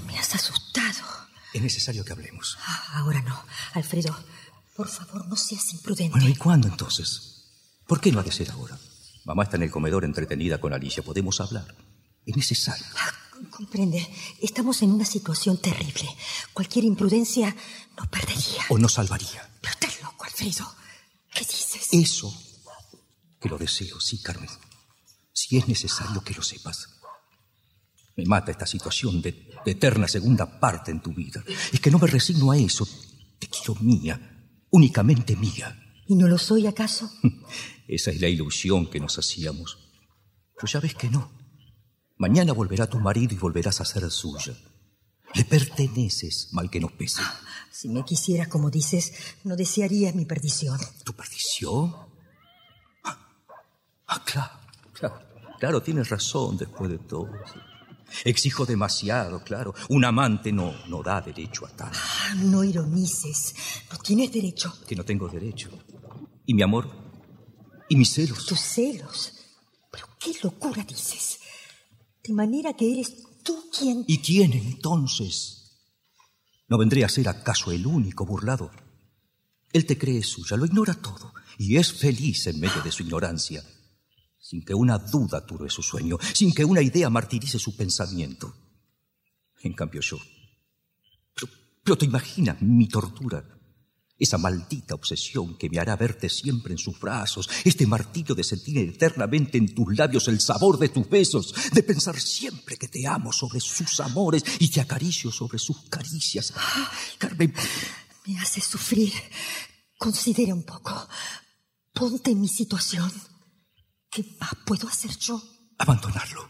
me has asustado. es necesario que hablemos. Ah, Ahora no. Alfredo, por favor, no seas imprudente. Bueno, ¿y cuándo entonces? ¿Por qué no ha de ser ahora? Mamá está en el comedor entretenida con Alicia. Podemos hablar. Es necesario. Ah, Comprende, estamos en una situación terrible. Cualquier imprudencia nos perdería. O nos salvaría. Pero estás loco, Alfredo. ¿Qué dices? Eso que lo deseo, sí, Carmen. Si es necesario que lo sepas. Me mata esta situación de, de eterna segunda parte en tu vida. Es que no me resigno a eso. Te quiero mía, únicamente mía. ¿Y no lo soy acaso? Esa es la ilusión que nos hacíamos. Pero ya ves que no. Mañana volverá tu marido y volverás a ser suya. Le perteneces, mal que nos pese. Si me quisieras como dices, no desearías mi perdición. ¿Tu perdición? Ah, ah, claro, claro. Claro, tienes razón después de todo. Exijo demasiado, claro. Un amante no, no da derecho a tal. Ah, no ironices. No tienes derecho. Que no tengo derecho. ¿Y mi amor? ¿Y mis celos? Tus celos. Pero qué locura dices. De manera que eres tú quien... ¿Y quién entonces? ¿No vendría a ser acaso el único burlado? Él te cree suya, lo ignora todo y es feliz en medio de su ignorancia, sin que una duda turbe su sueño, sin que una idea martirice su pensamiento. En cambio yo... Pero, pero te imaginas mi tortura, esa maldita obsesión que me hará verte siempre en sus brazos, este martirio de sentir eternamente en tus labios el sabor de tus besos, de pensar siempre que te amo sobre sus amores y te acaricio sobre sus caricias. Carmen, Me haces sufrir. Considera un poco. Ponte en mi situación. ¿Qué más puedo hacer yo? abandonarlo.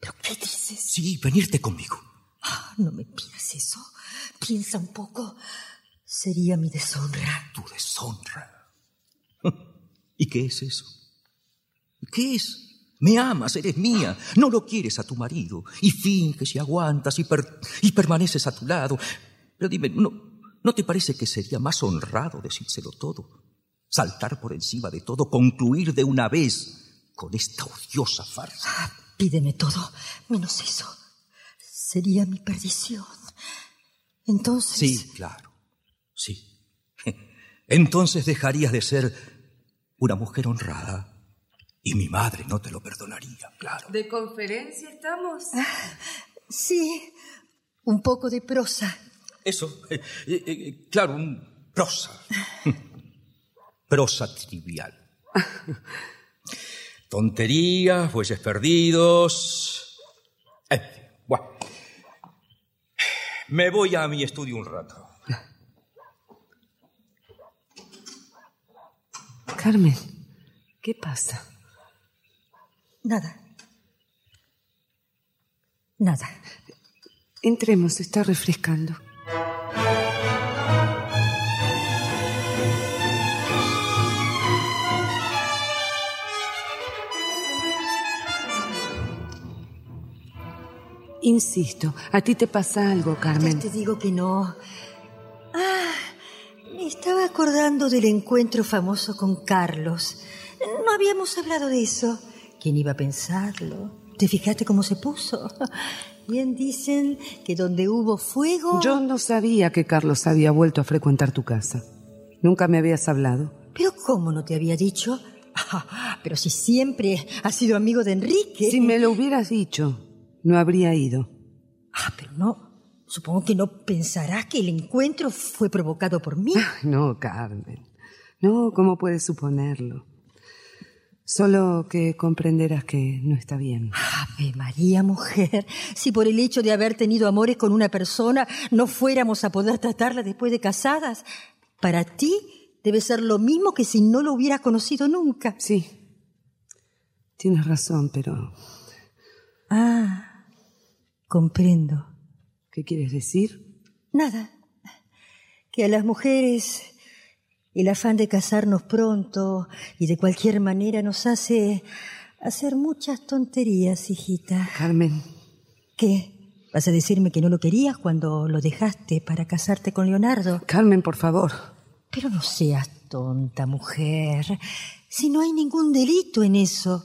¿Pero qué dices? Sí, venirte conmigo. Ah, no me pidas eso. Piensa un poco. Sería mi deshonra. Tu deshonra. ¿Y qué es eso? ¿Qué es? Me amas, eres mía, no lo quieres a tu marido, y finges y aguantas y, per- y permaneces a tu lado. Pero dime, ¿no, ¿no te parece que sería más honrado decírselo todo? Saltar por encima de todo, concluir de una vez con esta odiosa farsa. Ah, pídeme todo, menos eso. Sería mi perdición. Entonces. Sí, claro, sí. Entonces dejarías de ser una mujer honrada y mi madre no te lo perdonaría, claro. ¿De conferencia estamos? Sí, un poco de prosa. Eso, eh, eh, eh, claro, un prosa. prosa trivial. Tonterías, bueyes perdidos. Bueno. Me voy a mi estudio un rato. Carmen, ¿Qué pasa? Nada. Nada. Entremos, está refrescando. Insisto, a ti te pasa algo, Carmen. Ya te digo que no. Ah, me estaba acordando del encuentro famoso con Carlos. No habíamos hablado de eso. ¿Quién iba a pensarlo? ¿Te fijaste cómo se puso? Bien dicen que donde hubo fuego... Yo no sabía que Carlos había vuelto a frecuentar tu casa. Nunca me habías hablado. ¿Pero cómo no te había dicho? Ah, pero si siempre has sido amigo de Enrique. Si me lo hubieras dicho, no habría ido. Ah, pero no. Supongo que no pensarás que el encuentro fue provocado por mí. No, Carmen. No, ¿cómo puedes suponerlo? Solo que comprenderás que no está bien. Ave María, mujer. Si por el hecho de haber tenido amores con una persona no fuéramos a poder tratarla después de casadas, para ti debe ser lo mismo que si no lo hubieras conocido nunca. Sí. Tienes razón, pero Ah, comprendo. ¿Qué quieres decir? Nada. Que a las mujeres el afán de casarnos pronto y de cualquier manera nos hace hacer muchas tonterías, hijita. Carmen, ¿Qué? ¿Vas a decirme que no lo querías cuando lo dejaste para casarte con Leonardo? Carmen, por favor. Pero no seas tonta, mujer. Si no hay ningún delito en eso.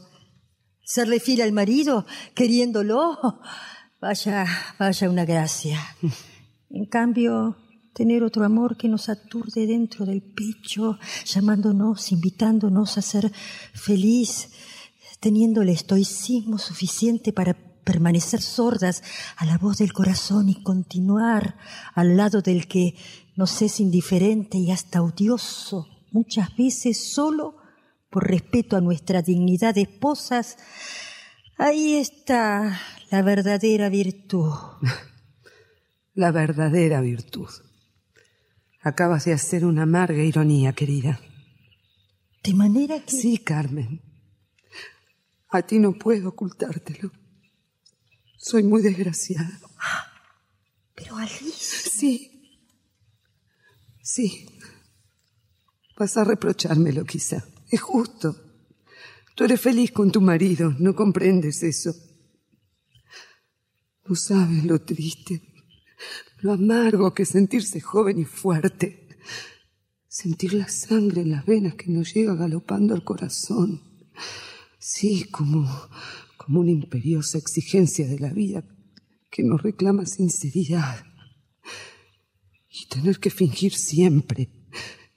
Serle fiel al marido, queriéndolo, vaya, vaya una gracia. En cambio, tener otro amor que nos aturde dentro del pecho, llamándonos, invitándonos a ser feliz, teniendo el estoicismo suficiente para permanecer sordas a la voz del corazón y continuar al lado del que nos es indiferente y hasta odioso, muchas veces solo por respeto a nuestra dignidad de esposas, ahí está la verdadera virtud. La verdadera virtud. Acabas de hacer una amarga ironía, querida. De manera que... Sí, Carmen. A ti no puedo ocultártelo. Soy muy desgraciada. Pero Alicia... Sí. Sí. Vas a reprochármelo quizá. Es justo. Tú eres feliz con tu marido, no comprendes eso. No sabes lo triste, lo amargo que es sentirse joven y fuerte. Sentir la sangre en las venas que nos llega galopando al corazón. Sí, como, como una imperiosa exigencia de la vida que nos reclama sinceridad. Y tener que fingir siempre,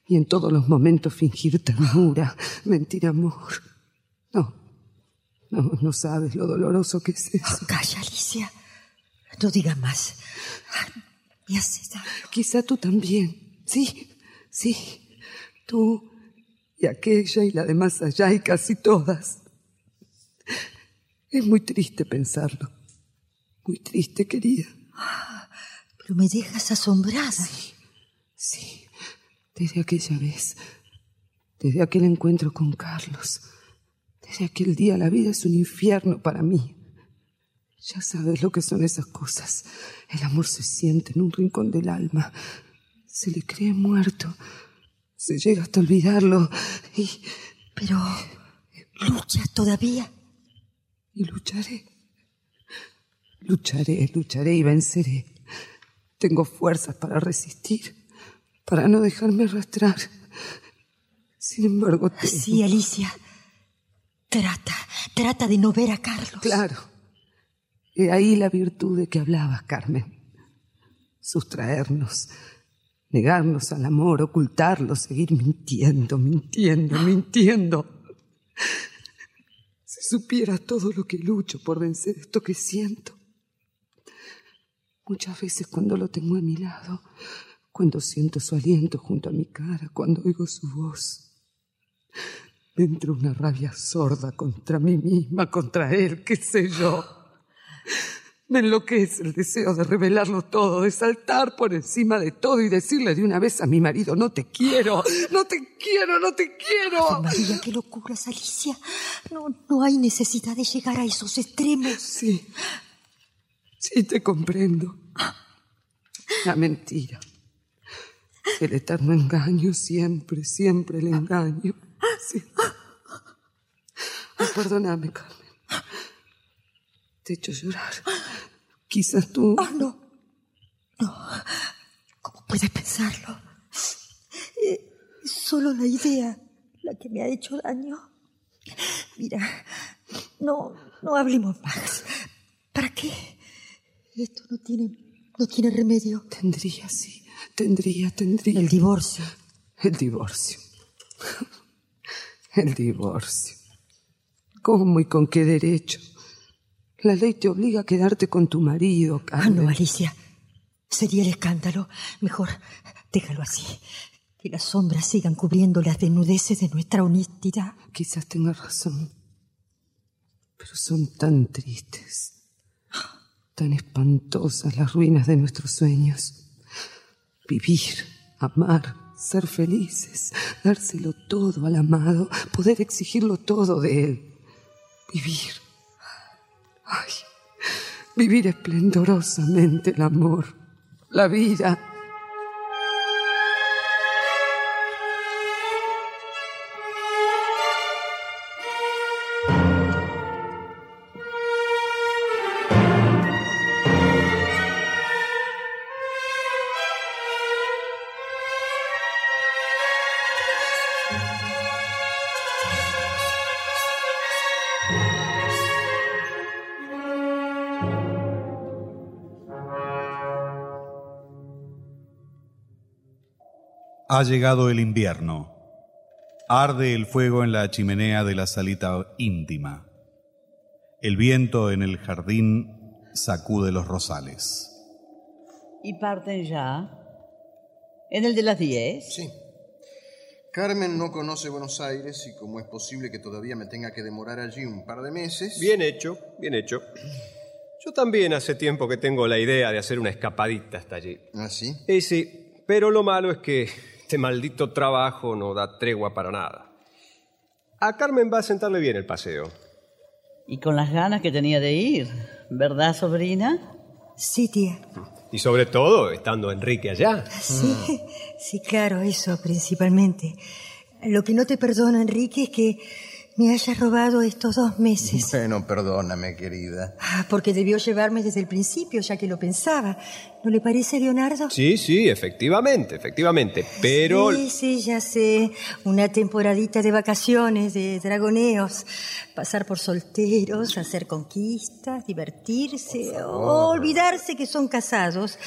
y en todos los momentos fingir ternura, mentir amor. No, no, no sabes lo doloroso que es eso. Calla, Alicia. No digas más. Me hace daño. Quizá tú también. Sí, sí. Tú y aquella y la de más allá y casi todas. Es muy triste pensarlo. Muy triste, querida. Pero me dejas asombrada. Sí, desde aquella vez, desde aquel encuentro con Carlos, desde aquel día la vida es un infierno para mí. Ya sabes lo que son esas cosas. El amor se siente en un rincón del alma. Se le cree muerto. Se llega hasta olvidarlo. Y, Pero luchas todavía. y lucharé. Lucharé, lucharé y venceré. Tengo fuerzas para resistir, para no dejarme arrastrar. Sin embargo, tengo- Sí, Alicia. Trata, trata de no ver a Carlos. Claro. He ahí la virtud de que hablabas, Carmen. Sustraernos, negarnos al amor, ocultarlo, seguir mintiendo, mintiendo, mintiendo. Si supiera todo lo que lucho por vencer esto que siento. Muchas veces cuando lo tengo a mi lado, cuando siento su aliento junto a mi cara, cuando oigo su voz, me entra una rabia sorda contra mí misma, contra él, qué sé yo. Me enloquece el deseo de revelarlo todo, de saltar por encima de todo y decirle de una vez a mi marido, no te quiero, no te quiero, no te quiero. María, qué locuras, Alicia. No, no hay necesidad de llegar a esos extremos. Sí, sí te comprendo. La mentira. El eterno engaño, siempre, siempre el engaño. Sí. Perdóname, Carmen. Te he hecho llorar. Quizás tú... Ah, no. No. ¿Cómo puedes pensarlo? Eh, Es solo la idea la que me ha hecho daño. Mira, no, no hablemos más. ¿Para qué? Esto no tiene, no tiene remedio. Tendría, sí. Tendría, tendría. El divorcio. El divorcio. El divorcio. ¿Cómo y con qué derecho? La ley te obliga a quedarte con tu marido, Ah, Carmen. no, Alicia. Sería el escándalo. Mejor déjalo así. Que las sombras sigan cubriendo las desnudeces de nuestra honestidad. Quizás tengas razón. Pero son tan tristes, tan espantosas las ruinas de nuestros sueños. Vivir, amar, ser felices, dárselo todo al amado, poder exigirlo todo de él. Vivir. Vivir esplendorosamente el amor, la vida. Ha llegado el invierno. Arde el fuego en la chimenea de la salita íntima. El viento en el jardín sacude los rosales. ¿Y parten ya? ¿En el de las 10? Sí. Carmen no conoce Buenos Aires y como es posible que todavía me tenga que demorar allí un par de meses... Bien hecho, bien hecho. Yo también hace tiempo que tengo la idea de hacer una escapadita hasta allí. ¿Ah, sí? Y sí, pero lo malo es que este maldito trabajo no da tregua para nada. A Carmen va a sentarle bien el paseo. Y con las ganas que tenía de ir, ¿verdad, sobrina? Sí, tía. Y sobre todo, estando Enrique allá. Sí, sí, claro, eso principalmente. Lo que no te perdono, Enrique, es que me hayas robado estos dos meses. Bueno, perdóname, querida. Ah, porque debió llevarme desde el principio, ya que lo pensaba. ¿No le parece, Leonardo? Sí, sí, efectivamente, efectivamente. Pero... Sí, sí, ya sé. Una temporadita de vacaciones, de dragoneos. Pasar por solteros, hacer conquistas, divertirse, o olvidarse que son casados.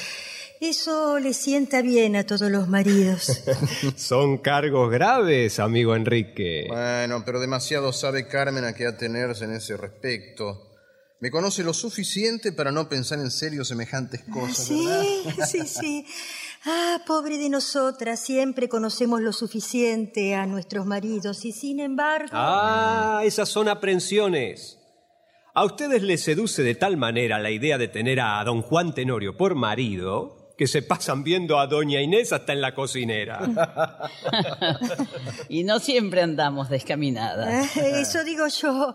Eso le sienta bien a todos los maridos. Son cargos graves, amigo Enrique. Bueno, pero demasiado sabe Carmen a qué atenerse en ese respecto. Me conoce lo suficiente para no pensar en serio semejantes cosas, ¿verdad? Sí, sí, sí. Ah, pobre de nosotras, siempre conocemos lo suficiente a nuestros maridos y sin embargo... Ah, esas son aprensiones. A ustedes les seduce de tal manera la idea de tener a don Juan Tenorio por marido que se pasan viendo a doña Inés hasta en la cocinera. y no siempre andamos descaminadas. Ah, Eso digo yo.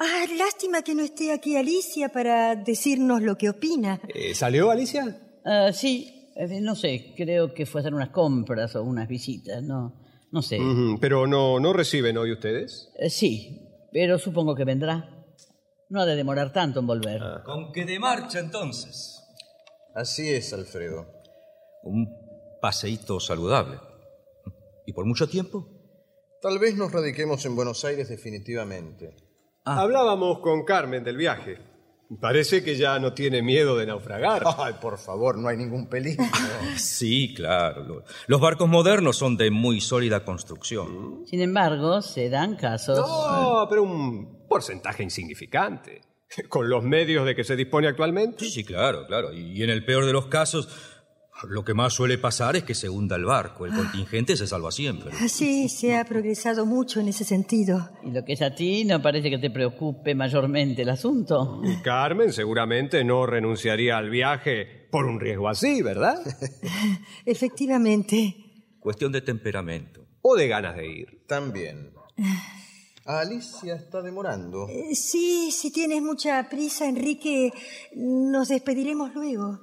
Ah, lástima que no esté aquí Alicia para decirnos lo que opina. Eh, ¿Salió Alicia? Ah, sí, eh, no sé, creo que fue a hacer unas compras o unas visitas, no, no sé. Ujú, Pero no, no reciben hoy ustedes. Eh, sí, pero supongo que vendrá. No ha de demorar tanto en volver. Con que de marcha entonces. Así es, Alfredo. Un paseíto saludable. ¿Y por mucho tiempo? Tal vez nos radiquemos en Buenos Aires definitivamente. Hablábamos con Carmen del viaje. Parece que ya no tiene miedo de naufragar. Ay, por favor, no hay ningún peligro. Sí, claro. Lo- Los barcos modernos son de muy sólida construcción. Sin embargo, se dan casos. No, pero un porcentaje insignificante. Con los medios de que se dispone actualmente. Sí, sí, claro, claro. Y en el peor de los casos, Lo que más suele pasar es que se hunda el barco. El contingente se salva siempre. Sí, se ha progresado mucho en ese sentido. Y lo que es a ti no parece que te preocupe mayormente el asunto. Y Carmen seguramente no renunciaría al viaje por un riesgo así, ¿verdad? Efectivamente. Cuestión de temperamento. O de ganas de ir. También. Alicia está demorando. Eh, Sí, si tienes mucha prisa, Enrique, nos despediremos luego.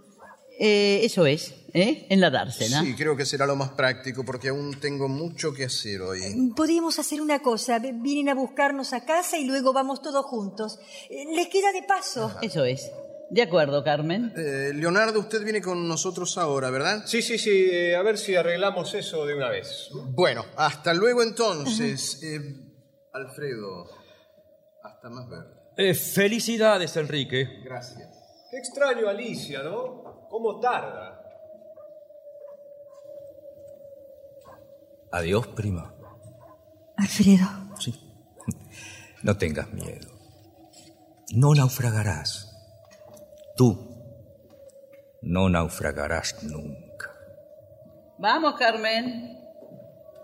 Eh, eso es, ¿eh? En la dársena. Sí, creo que será lo más práctico porque aún tengo mucho que hacer hoy. Podríamos hacer una cosa. Vienen a buscarnos a casa y luego vamos todos juntos. Eh, Les queda de paso. Eso es. De acuerdo, Carmen. Eh, Leonardo, usted viene con nosotros ahora, ¿verdad? Sí, sí, sí, eh, a ver si arreglamos eso de una vez. Bueno, hasta luego entonces. Eh, Alfredo, hasta más ver. Eh, felicidades, Enrique. Gracias. Qué extraño Alicia, ¿no? ¿Cómo tarda? Adiós, prima. Alfredo. Sí. No tengas miedo. No naufragarás. Tú no naufragarás nunca. Vamos, Carmen.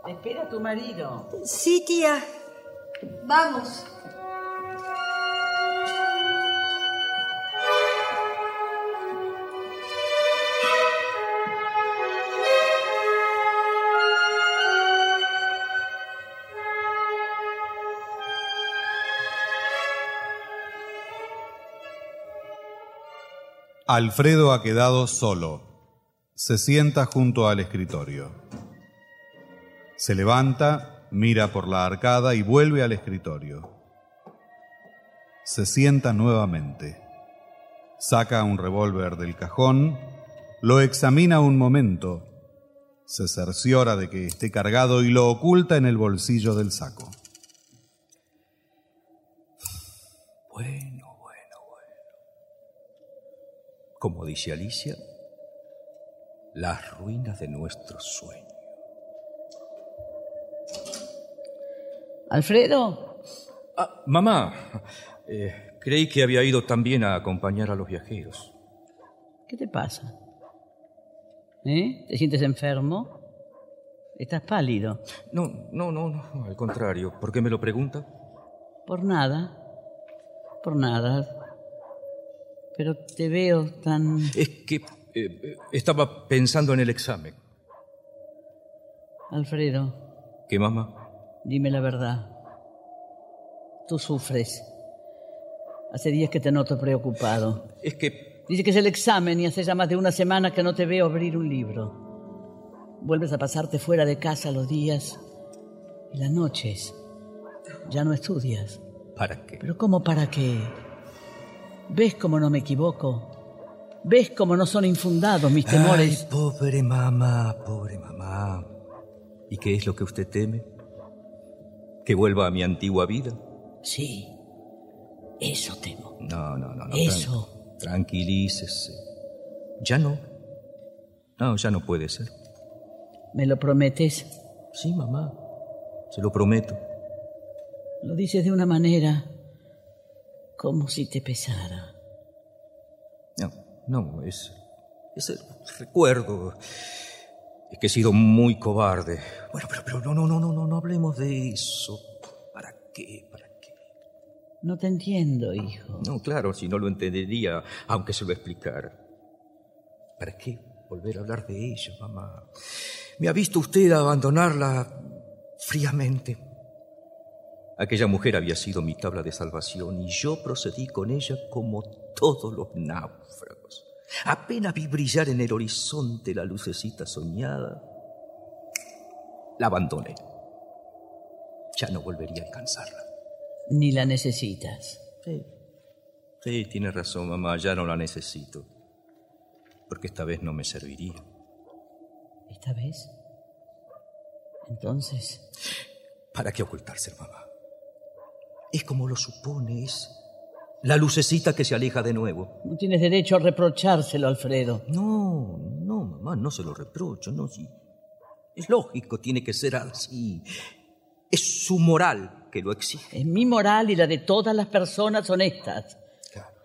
Espera a tu marido. Sí, tía. Vamos. Alfredo ha quedado solo. Se sienta junto al escritorio. Se levanta, mira por la arcada y vuelve al escritorio. Se sienta nuevamente. Saca un revólver del cajón, lo examina un momento, se cerciora de que esté cargado y lo oculta en el bolsillo del saco. Bueno, bueno, bueno. Como dice Alicia, las ruinas de nuestro sueño. Alfredo, Ah, mamá, eh, creí que había ido también a acompañar a los viajeros. ¿qué te pasa? ¿Eh? ¿Te sientes enfermo? ¿Estás pálido? No, no, no, no, al contrario. ¿Por qué me lo pregunta? Por nada. Por nada. Pero te veo tan... Es que eh, estaba pensando en el examen. Alfredo, ¿Qué, mamá? Dime la verdad. Tú sufres. Hace días que te noto preocupado. Es que Dice que es el examen y hace ya más de una semana que no te veo abrir un libro. Vuelves a pasarte fuera de casa los días y las noches. Ya no estudias. ¿para qué? Pero ¿cómo para qué? ¿Ves cómo no me equivoco? ¿Ves cómo no son infundados mis temores? Ay, pobre mamá, pobre mamá. ¿Y qué es lo que usted teme? ¿Que vuelva a mi antigua vida? Sí, eso temo. No, no, no, no. Eso. tran- tranquilícese. Ya no. No, ya no puede ser. ¿Me lo prometes? Sí, mamá. Se lo prometo. Lo dices de una manera como si te pesara. No, no, es. Es el recuerdo. Es que he sido muy cobarde. Bueno, pero, pero no, no, no, no, no, no hablemos de eso. ¿Para qué? ¿Para qué? No te entiendo, hijo. No, claro, si no lo entendería, aunque se lo explicara. ¿Para qué volver a hablar de ella, mamá? ¿Me ha visto usted abandonarla fríamente? Aquella mujer había sido mi tabla de salvación y yo procedí con ella como todos los náufragos. Apenas vi brillar en el horizonte la lucecita soñada, la abandoné. Ya no volvería a alcanzarla. Ni la necesitas. Sí. Sí, tiene razón, mamá, ya no la necesito. Porque esta vez no me serviría. ¿Esta vez? Entonces, ¿Para qué ocultarse, mamá? Es como lo supone, es la lucecita que se aleja de nuevo. no tienes derecho a reprochárselo, Alfredo. No, no, mamá, no se lo reprocho, no, sí. Es lógico, tiene que ser así. Es su moral que lo exige. Es mi moral y la de todas las personas honestas.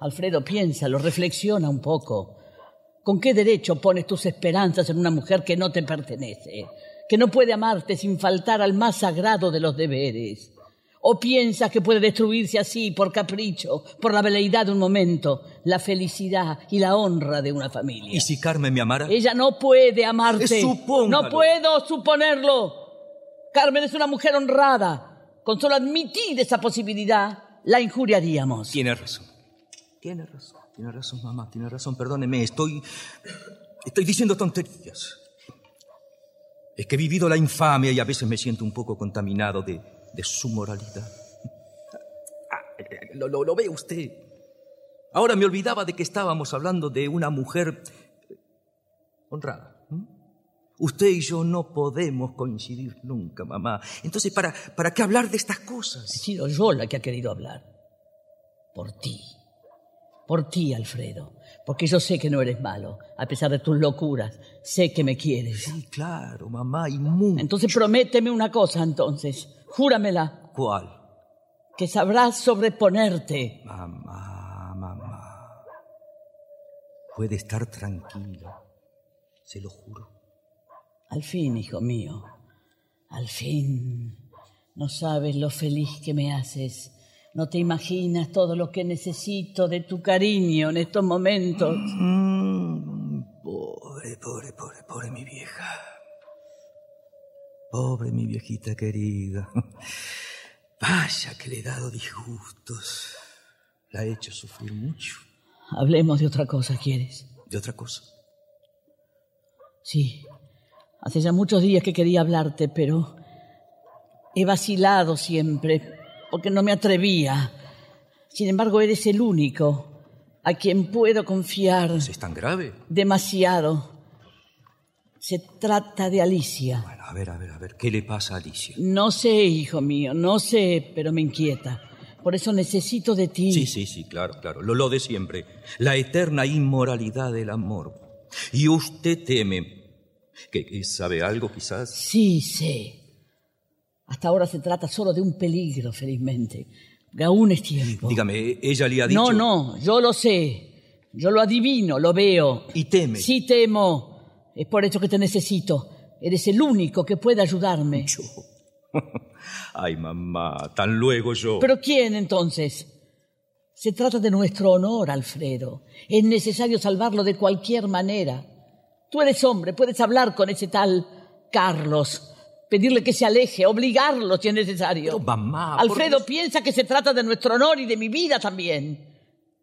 Alfredo, piénsalo, reflexiona un poco. ¿Con qué derecho pones tus esperanzas en una mujer que no te pertenece? Que no puede amarte sin faltar al más sagrado de los deberes. ¿O piensas que puede destruirse así por capricho, por la veleidad de un momento, la felicidad y la honra de una familia? ¿Y si Carmen me amara? Ella no puede amarte. Eh, supóngalo. No puedo suponerlo. Carmen es una mujer honrada. Con solo admitir esa posibilidad, la injuriaríamos. Tiene razón. Tiene razón. Tiene razón, mamá. Tiene razón. Perdóneme. Estoy. Estoy diciendo tonterías. Es que he vivido la infamia y a veces me siento un poco contaminado de, de su moralidad. Ah, Lo, lo- lo ve usted. Ahora me olvidaba de que estábamos hablando de una mujer honrada. ¿m? Usted y yo no podemos coincidir nunca, mamá. Entonces, ¿para, ¿para qué hablar de estas He cosas? sido yo la que ha querido hablar. Por ti. Por ti, Alfredo. Porque yo sé que no eres malo. A pesar de tus locuras, sé que me quieres. Sí, claro, mamá, y mucho. Entonces prométeme una cosa, entonces. Júramela. ¿Cuál? Que sabrás sobreponerte. Mamá, mamá. Puede estar tranquila. Se lo juro. Al fin, hijo mío. Al fin. No sabes lo feliz que me haces. No te imaginas todo lo que necesito de tu cariño en estos momentos. Mm, pobre, pobre, pobre, pobre mi vieja. Pobre mi viejita querida. Vaya que le he dado disgustos. La he hecho sufrir mucho. Hablemos de otra cosa, ¿quieres? De otra cosa. Sí. Hace ya muchos días que quería hablarte, pero he vacilado siempre porque no me atrevía. Sin embargo, eres el único a quien puedo confiar ¿Es tan grave? demasiado. Se trata de Alicia. Bueno, a ver, a ver, a ver. ¿Qué le pasa a Alicia? No sé, hijo mío, no sé, pero me inquieta. Por eso necesito de ti. Sí, sí, sí, claro, claro. Lo, lo de siempre. La eterna inmoralidad del amor. Y usted teme. ¿Que, sabe algo, quizás? Sí, sé. Hasta ahora se trata solo de un peligro, felizmente. Aún es tiempo. Dígame, ella le ha dicho. No, no, yo lo sé. Yo lo adivino, lo veo. Y teme. Sí temo. Es por eso que te necesito. Eres el único que puede ayudarme. Yo. Ay, mamá, tan luego yo. ¿Pero quién entonces? Se trata de nuestro honor, Alfredo. Es necesario salvarlo de cualquier manera. Tú eres hombre, puedes hablar con ese tal Carlos, pedirle que se aleje, obligarlo si es necesario. Pero, mamá, Alfredo piensa que se trata de nuestro honor y de mi vida también.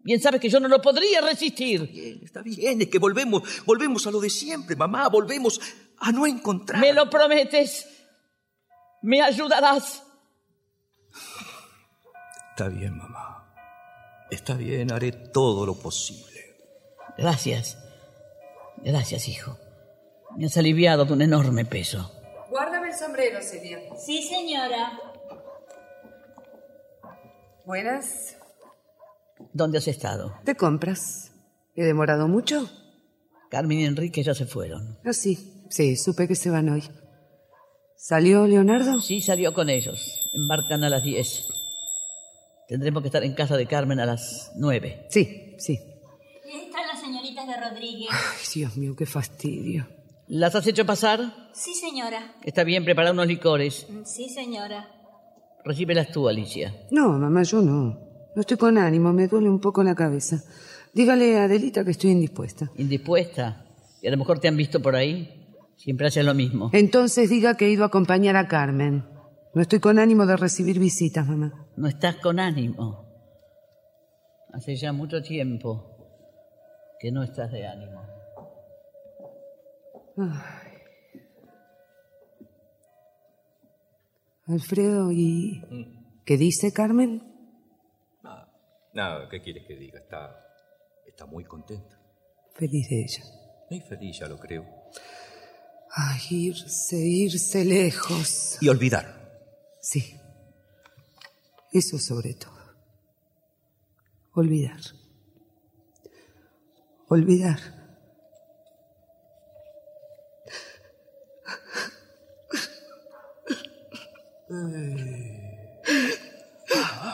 Bien sabes que yo no lo podría resistir. Bien, está bien, es que volvemos, volvemos a lo de siempre, mamá, volvemos a no encontrar. ¿Me lo prometes? ¿Me ayudarás? Está bien, mamá. Está bien, haré todo lo posible. Gracias. Gracias, hijo. Me has aliviado de un enorme peso. Guárdame el sombrero, Celia. Sí, señora. Buenas. ¿Dónde has estado? ¿Te compras? ¿He demorado mucho? Carmen y Enrique ya se fueron. Ah, sí. Sí, supe que se van hoy. ¿Salió Leonardo? Sí, salió con ellos. Embarcan a las 10. Tendremos que estar en casa de Carmen a las 9. Sí, sí. Están las señoritas de Rodríguez. Ay, Dios mío, qué fastidio. ¿Las has hecho pasar? Sí, señora. Está bien, prepara unos licores. Sí, señora. Recíbelas tú, Alicia. No, mamá, yo no. No estoy con ánimo, me duele un poco la cabeza. Dígale a Adelita que estoy indispuesta. ¿Indispuesta? Y a lo mejor te han visto por ahí. Siempre haces lo mismo. Entonces diga que he ido a acompañar a Carmen. No estoy con ánimo de recibir visitas, mamá. No estás con ánimo. Hace ya mucho tiempo que no estás de ánimo. Alfredo, ¿y qué dice Carmen? Nada, ¿qué quieres que diga? Está, está muy contenta. Feliz de ella. Muy feliz, ya lo creo. Ay, irse, irse lejos. Y olvidar. Sí. Eso sobre todo. Olvidar. Olvidar.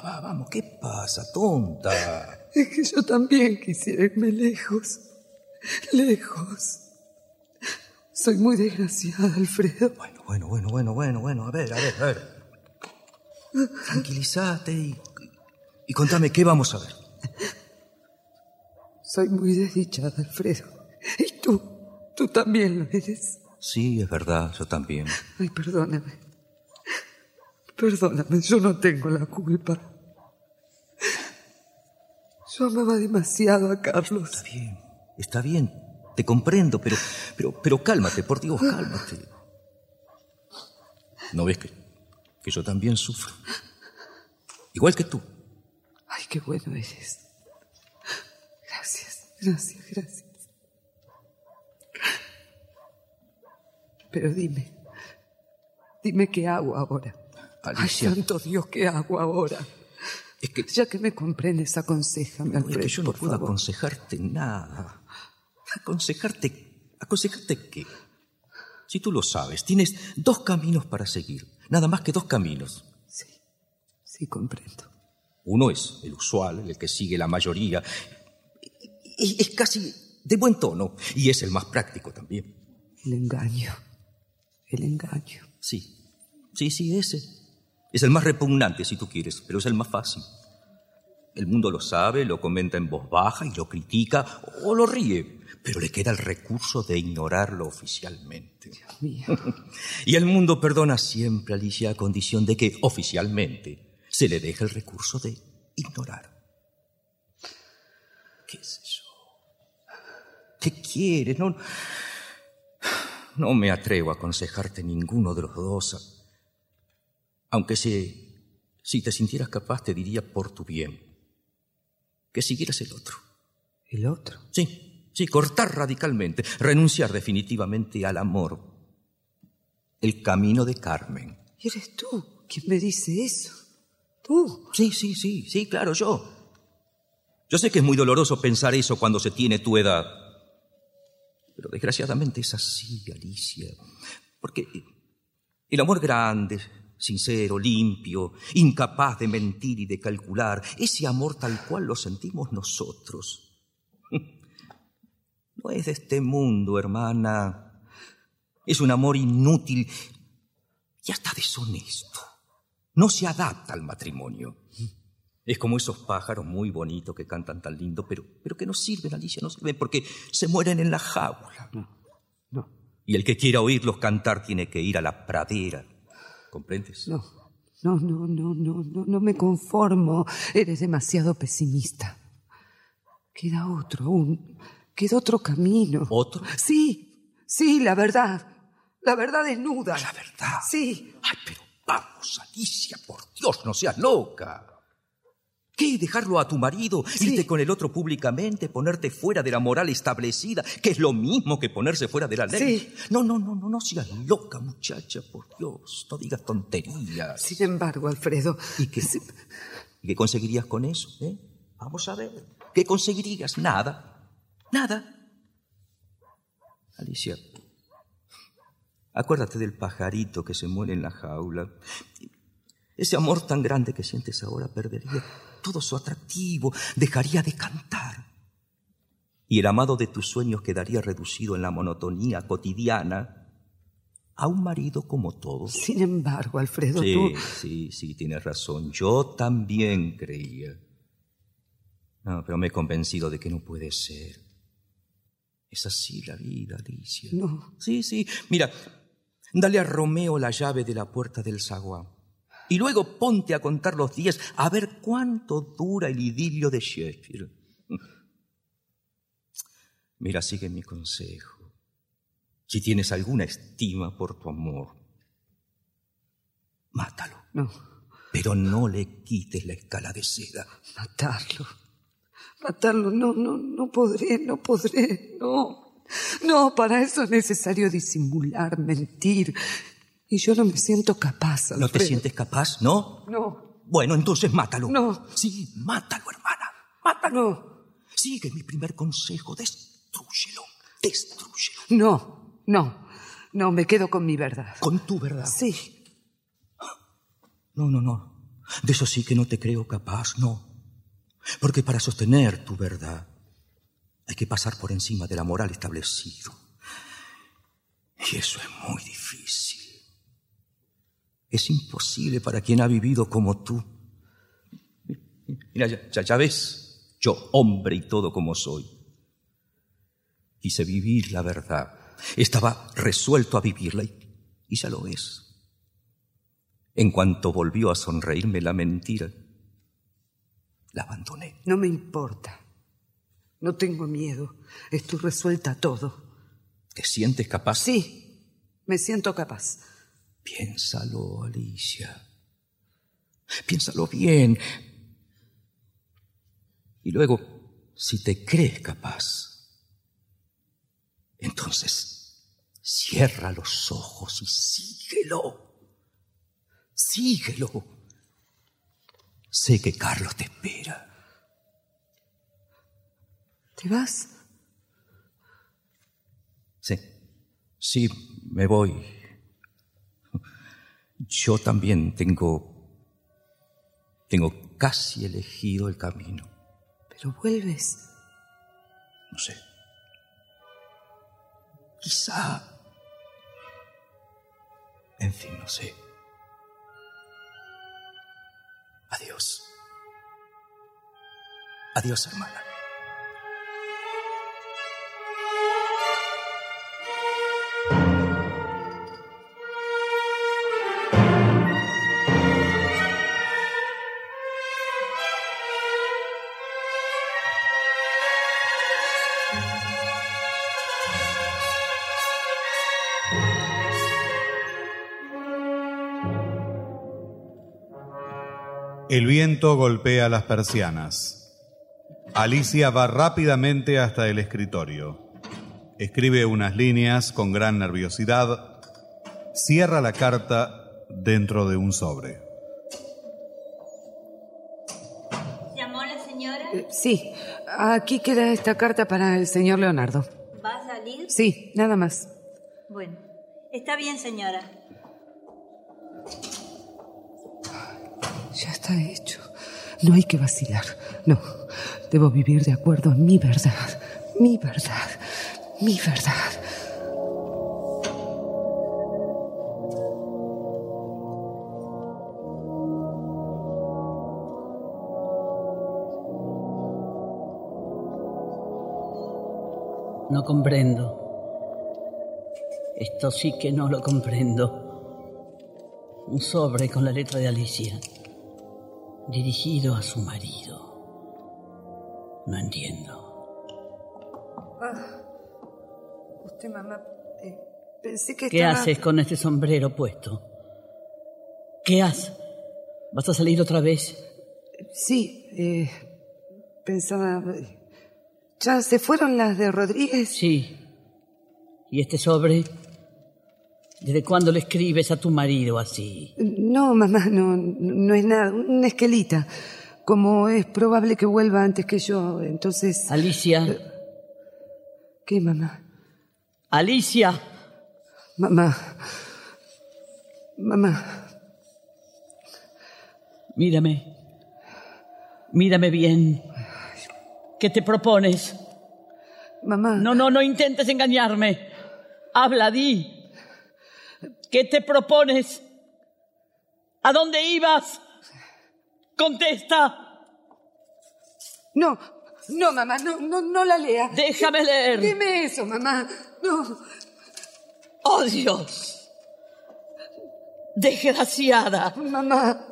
Va, va, vamos, ¿qué pasa, tonta? Es que yo también quisiera irme lejos. lejos. Soy muy desgraciada, Alfredo. Bueno, bueno, bueno, bueno, bueno, bueno. A ver, a ver, a ver. Tranquilízate y, y contame qué vamos a ver. Soy muy desdichada, Alfredo. Y tú, tú también lo eres. Sí, es verdad, yo también. Ay, perdóname. Perdóname, yo no tengo la culpa. Yo amaba demasiado a Carlos. Está bien, está bien. Te comprendo, pero, pero, pero cálmate, por Dios, cálmate. ¿No ves que, que yo también sufro? Igual que tú. Ay, qué bueno eres. Gracias, gracias, gracias. Pero dime, dime qué hago ahora. Alicia. Ay, santo Dios, ¿qué hago ahora? Es que, Ya que me comprendes, aconsejame, es Alfredo, que yo no puedo favor. aconsejarte nada. ¿Aconsejarte? ¿Aconsejarte qué? Si tú lo sabes, tienes dos caminos para seguir. Nada más que dos caminos. Sí, sí, comprendo. Uno es el usual, el que sigue la mayoría. Y- Es casi de buen tono y es el más práctico también. El engaño, el engaño. Sí, sí, sí, ese. Es el más repugnante si tú quieres, pero es el más fácil. El mundo lo sabe, lo comenta en voz baja y lo critica o lo ríe, pero le queda el recurso de ignorarlo oficialmente. Mío. Y el mundo perdona siempre, Alicia, a condición de que oficialmente se le deje el recurso de ignorar. ¿Qué es eso? ¿Qué quieres? No, no me atrevo a aconsejarte ninguno de los dos. Aunque si, si te sintieras capaz, te diría por tu bien que siguieras el otro. El otro. Sí, sí, cortar radicalmente, renunciar definitivamente al amor. El camino de Carmen. ¿Y eres tú quien me dice eso? Tú. Sí, sí, sí, sí, claro, yo. Yo sé que es muy doloroso pensar eso cuando se tiene tu edad. Pero desgraciadamente es así, Alicia. Porque el amor grande, sincero, limpio, incapaz de mentir y de calcular, ese amor tal cual lo sentimos nosotros. No es de este mundo, hermana. Es un amor inútil y hasta deshonesto. No se adapta al matrimonio. Es como esos pájaros muy bonitos que cantan tan lindo, pero, pero que no sirven, Alicia, no sirven porque se mueren en la jaula. No, Y el que quiera oírlos cantar tiene que ir a la pradera. ¿Comprendes? no, no, no, no, no, no, no me conformo. Eres demasiado pesimista. Queda otro aún. Queda otro camino. ¿Otro? Sí, sí, la verdad. La verdad desnuda. La verdad. Sí. Ay, pero vamos, Alicia, por Dios, no seas loca. ¿Qué? ¿Dejarlo a tu marido? ¿Irte con el otro públicamente? ¿Ponerte fuera de la moral establecida? Que es lo mismo que ponerse fuera de la ley. Sí. No, no, no, no, no seas loca, muchacha, por Dios. No digas tonterías. Sin embargo, Alfredo. ¿Y qué, ¿Y qué conseguirías con eso? eh? Vamos a ver. ¿Qué conseguirías? Nada. Nada. Alicia, acuérdate del pajarito que se muere en la jaula. Ese amor tan grande que sientes ahora perdería todo su atractivo, dejaría de cantar. Y el amado de tus sueños quedaría reducido en la monotonía cotidiana a un marido como todos. Sin embargo, Alfredo, Sí, tú. sí, sí, tienes razón. Yo también creía. No, pero me he convencido de que no puede ser. Es así la vida, Alicia. No. Sí, sí. Mira, dale a Romeo la llave de la puerta del zaguán. Y luego ponte a contar los días a ver cuánto dura el idilio de Shakespeare. Mira, sigue mi consejo. Si tienes alguna estima por tu amor, mátalo. No, Pero no le quites la escala de seda. matarlo. Matarlo, no, no, no podré, no podré, no. No, para eso es necesario disimular, mentir. Y yo no me siento capaz, ¿No te Alfredo. sientes capaz, no? No, Bueno, entonces mátalo. No. Sí, mátalo, hermana. Mátalo. Sigue mi primer consejo. Destrúyelo. Destrúyelo. no, no. No, me quedo con mi verdad. Con tu verdad. Sí, No, no, no. De eso sí que no te creo capaz, no. Porque para sostener tu verdad Hay que pasar por encima de la moral establecido. Y eso es muy difícil. Es imposible para quien ha vivido como tú. Mira, ya, ya, ves, yo, hombre y todo como soy, quise vivir la verdad. Estaba resuelto a vivirla y, y ya lo es. En cuanto volvió a sonreírme la mentira, la abandoné. No me importa. No tengo miedo. Estoy resuelta a todo. ¿Te sientes capaz? Sí, me siento capaz. Piénsalo, Alicia. Piénsalo bien. Y luego, si te crees capaz, entonces cierra los ojos y síguelo. Síguelo. Sé que Carlos te espera. ¿Te vas? Sí, sí, me voy. Yo también tengo, tengo casi elegido el camino. Pero vuelves. No sé. Quizá. En fin, no sé. Adiós. Adiós, hermana. El viento golpea las persianas. Alicia va rápidamente hasta el escritorio. Escribe unas líneas con gran nerviosidad. Cierra la carta dentro de un sobre. ¿Llamó la señora? Eh, sí, aquí queda esta carta para el señor Leonardo. ¿Va a salir? Sí, nada más. Bueno, está bien, señora. Ya hecho. No hay que vacilar. No, debo vivir de acuerdo a mi verdad. Mi verdad. Mi verdad. No comprendo. Esto sí que no lo comprendo. Un sobre con la letra de Alicia, dirigido a su marido. No entiendo. Usted, mamá, eh, pensé que ¿Qué estaba- haces con este sombrero puesto? ¿Qué haces? ¿Vas a salir otra vez? Sí, eh, pensaba... ¿Ya se fueron las de Rodríguez? Sí. ¿Y este sobre? ¿Desde cuándo le escribes a tu marido así? No, mamá, no, no es nada. Una esquelita. Como es probable que vuelva antes que yo, entonces... Alicia, ¿Qué, mamá? Alicia, Mamá. Mamá. mírame. Mírame bien. ¿Qué te propones? Mamá. No, no, no intentes engañarme. Habla, di. ¿Qué te propones? ¿A dónde ibas? Contesta. No, no, mamá, no, no, no la lea. Déjame leer. Dime eso, mamá. No. ¡Oh, Dios! Desgraciada, Mamá.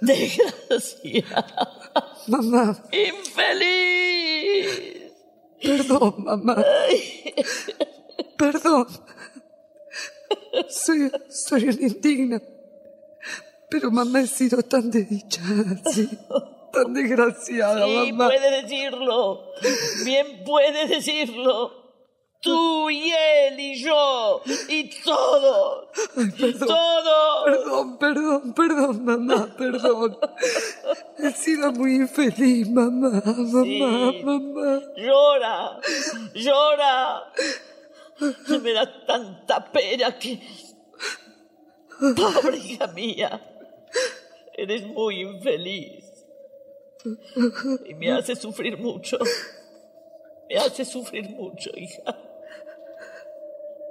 desgraciada, Mamá. infeliz. Perdón, mamá. Perdón. Soy, soy una indigna. Pero mamá he sido tan desdichada, sí. Tan desgraciada, Sí, mamá. puede decirlo. Bien puede decirlo. Tú y él y yo y todos. Todos. Perdón, perdón, perdón, mamá, perdón. He sido muy infeliz, mamá, mamá, Sí. mamá. Llora, llora. Me da tanta pena que... Pobre hija mía, eres muy infeliz. Y me hace sufrir mucho. Me hace sufrir mucho, hija.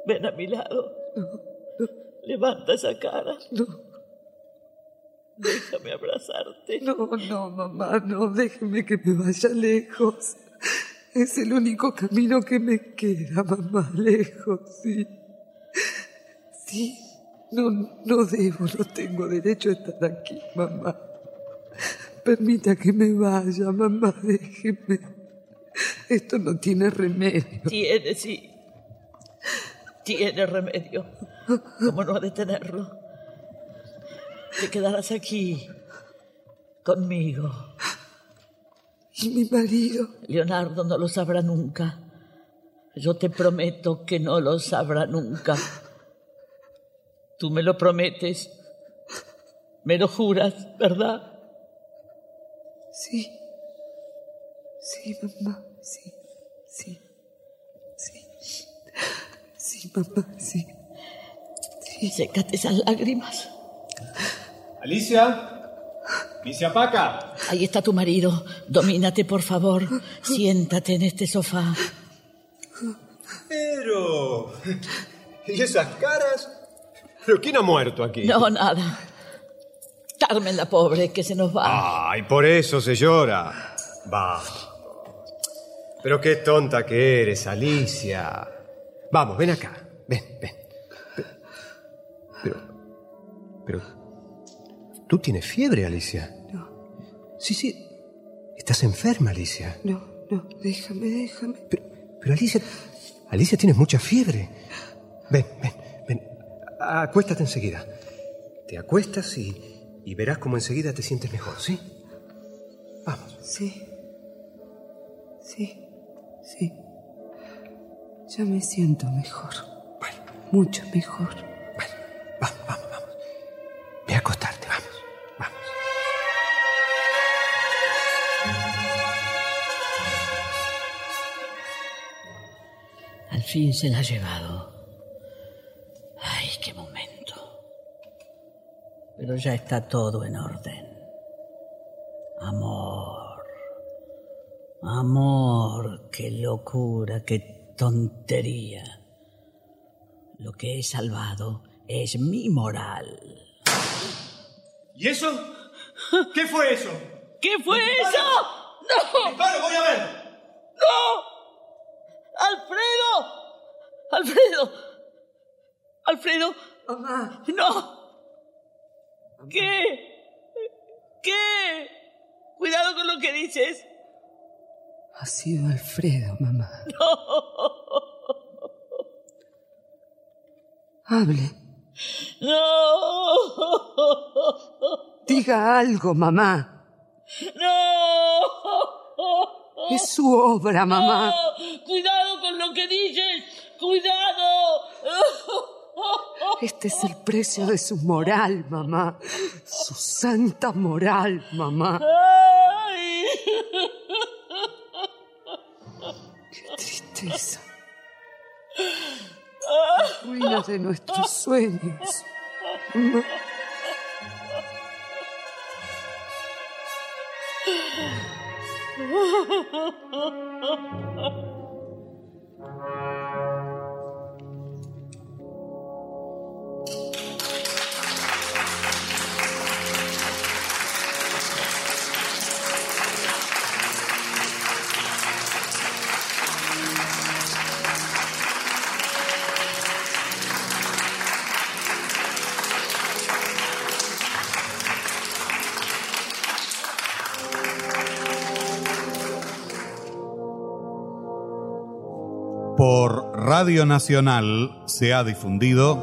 Ven a mi lado. Levanta esa cara. No, Déjame abrazarte. no, no, mamá, no, déjeme que me vaya lejos. Es el único camino que me queda, mamá, lejos, sí. Sí, no, no debo, no tengo derecho a estar aquí, mamá. Permita que me vaya, mamá, déjeme. Esto no tiene remedio. Tiene, sí. Tiene remedio. ¿Cómo no ha de tenerlo? Te quedarás aquí, conmigo. ¿Y mi marido? Leonardo no lo sabrá nunca. Yo te prometo que no lo sabrá nunca. Tú me lo prometes. Me lo juras, ¿verdad? Sí. Sí, mamá, sí, sí, sí. Sí, mamá, sí. Y sécate esas lágrimas. Alicia. Alicia Paca. Ahí está tu marido. Domínate, por favor. Siéntate en este sofá. Pero... ¿Y esas caras? ¿Pero quién ha muerto aquí? No, nada. Carmen la pobre, que se nos va. Ay, por eso se llora. Va. Pero qué tonta que eres, Alicia. Vamos, ven acá. Ven, ven. Pero. Pero. ¿Tú tienes fiebre, Alicia? Sí, sí. Estás enferma, Alicia. no, no, déjame, déjame. Pero, pero Alicia. Alicia, tienes mucha fiebre. Ven, ven, ven. Acuéstate enseguida. Te acuestas y, y verás cómo enseguida te sientes mejor, ¿sí? Vamos. Sí, sí, sí. Ya me siento mejor, Bueno, mucho mejor. bueno. Vamos, vamos, vamos. Ve a acostarte, fin se la ha llevado. Ay, qué momento. Pero ya está todo en orden. Amor. Amor, qué locura, qué tontería. Lo que he salvado es mi moral. ¿Y eso? ¿Qué fue eso? ¿Qué fue eso? ¡No! ¡Disparo, voy a ver! ¡No! ¡Alfredo! ¡Alfredo! ¡Alfredo! Mamá, ¡No! ¿Qué? ¿Qué? Cuidado con lo que dices. ha sido Alfredo, mamá. Hable, ¡No! diga algo, mamá. ¡No! Es su obra, mamá. ¡Cuidado con lo que dices! ¡Cuidado! Este es el precio de su moral, mamá. Su santa moral, mamá. ¡Ay! Qué tristeza. Ruina de nuestros sueños. Mamá. Por Radio Nacional se ha difundido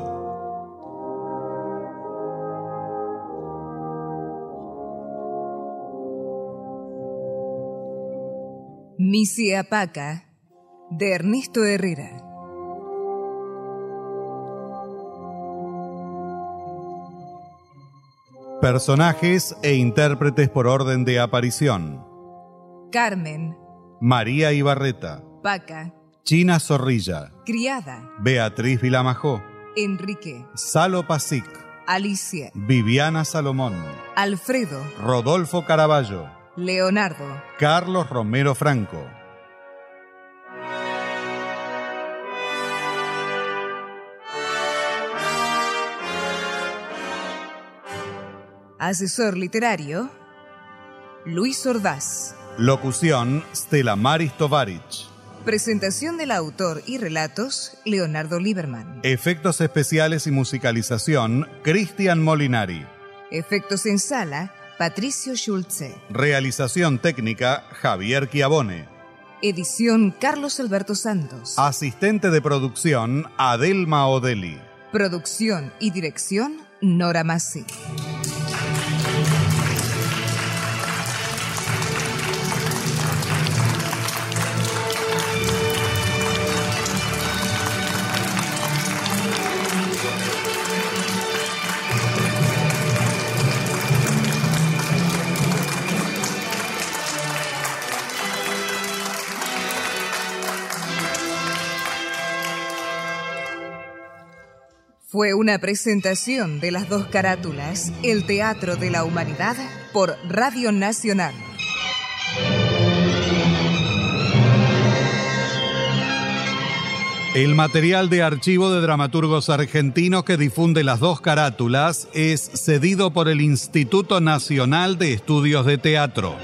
Misiapaca, de Ernesto Herrera. personajes e intérpretes por orden de aparición. Carmen, María Ibarreta, Paca, China Zorrilla, Criada, Beatriz Vilamajó, Enrique, Salo Pasic, Alicia, Viviana Salomón, Alfredo, Rodolfo Caraballo, Leonardo, Carlos Romero Franco. Asesor literario, Luis Ordaz. Locución, Stella Maris Tovarich. Presentación del autor y relatos, Leonardo Lieberman. Efectos especiales y musicalización, Cristian Molinari. Efectos en sala, Patricio Schulze. Realización técnica, Javier Chiavone. Edición, Carlos Alberto Santos. Asistente de producción, Adelma Odeli. Producción y dirección, Nora Massi. Fue una presentación de las dos carátulas, El Teatro de la Humanidad, por Radio Nacional. El material de archivo de dramaturgos argentinos que difunde las dos carátulas es cedido por el Instituto Nacional de Estudios de Teatro.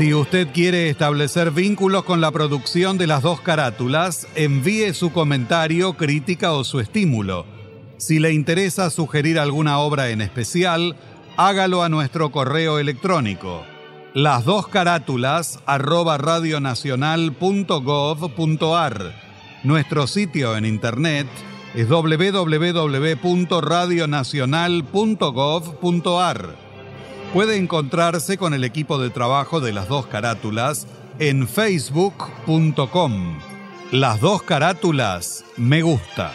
Si usted quiere establecer vínculos con la producción de las dos carátulas, envíe su comentario, crítica o su estímulo. Si le interesa sugerir alguna obra en especial, hágalo a nuestro correo electrónico las dos. Nuestro sitio en internet es www.radionacional.gov.ar. Puede encontrarse con el equipo de trabajo de las dos carátulas en facebook.com. Las dos carátulas me gusta.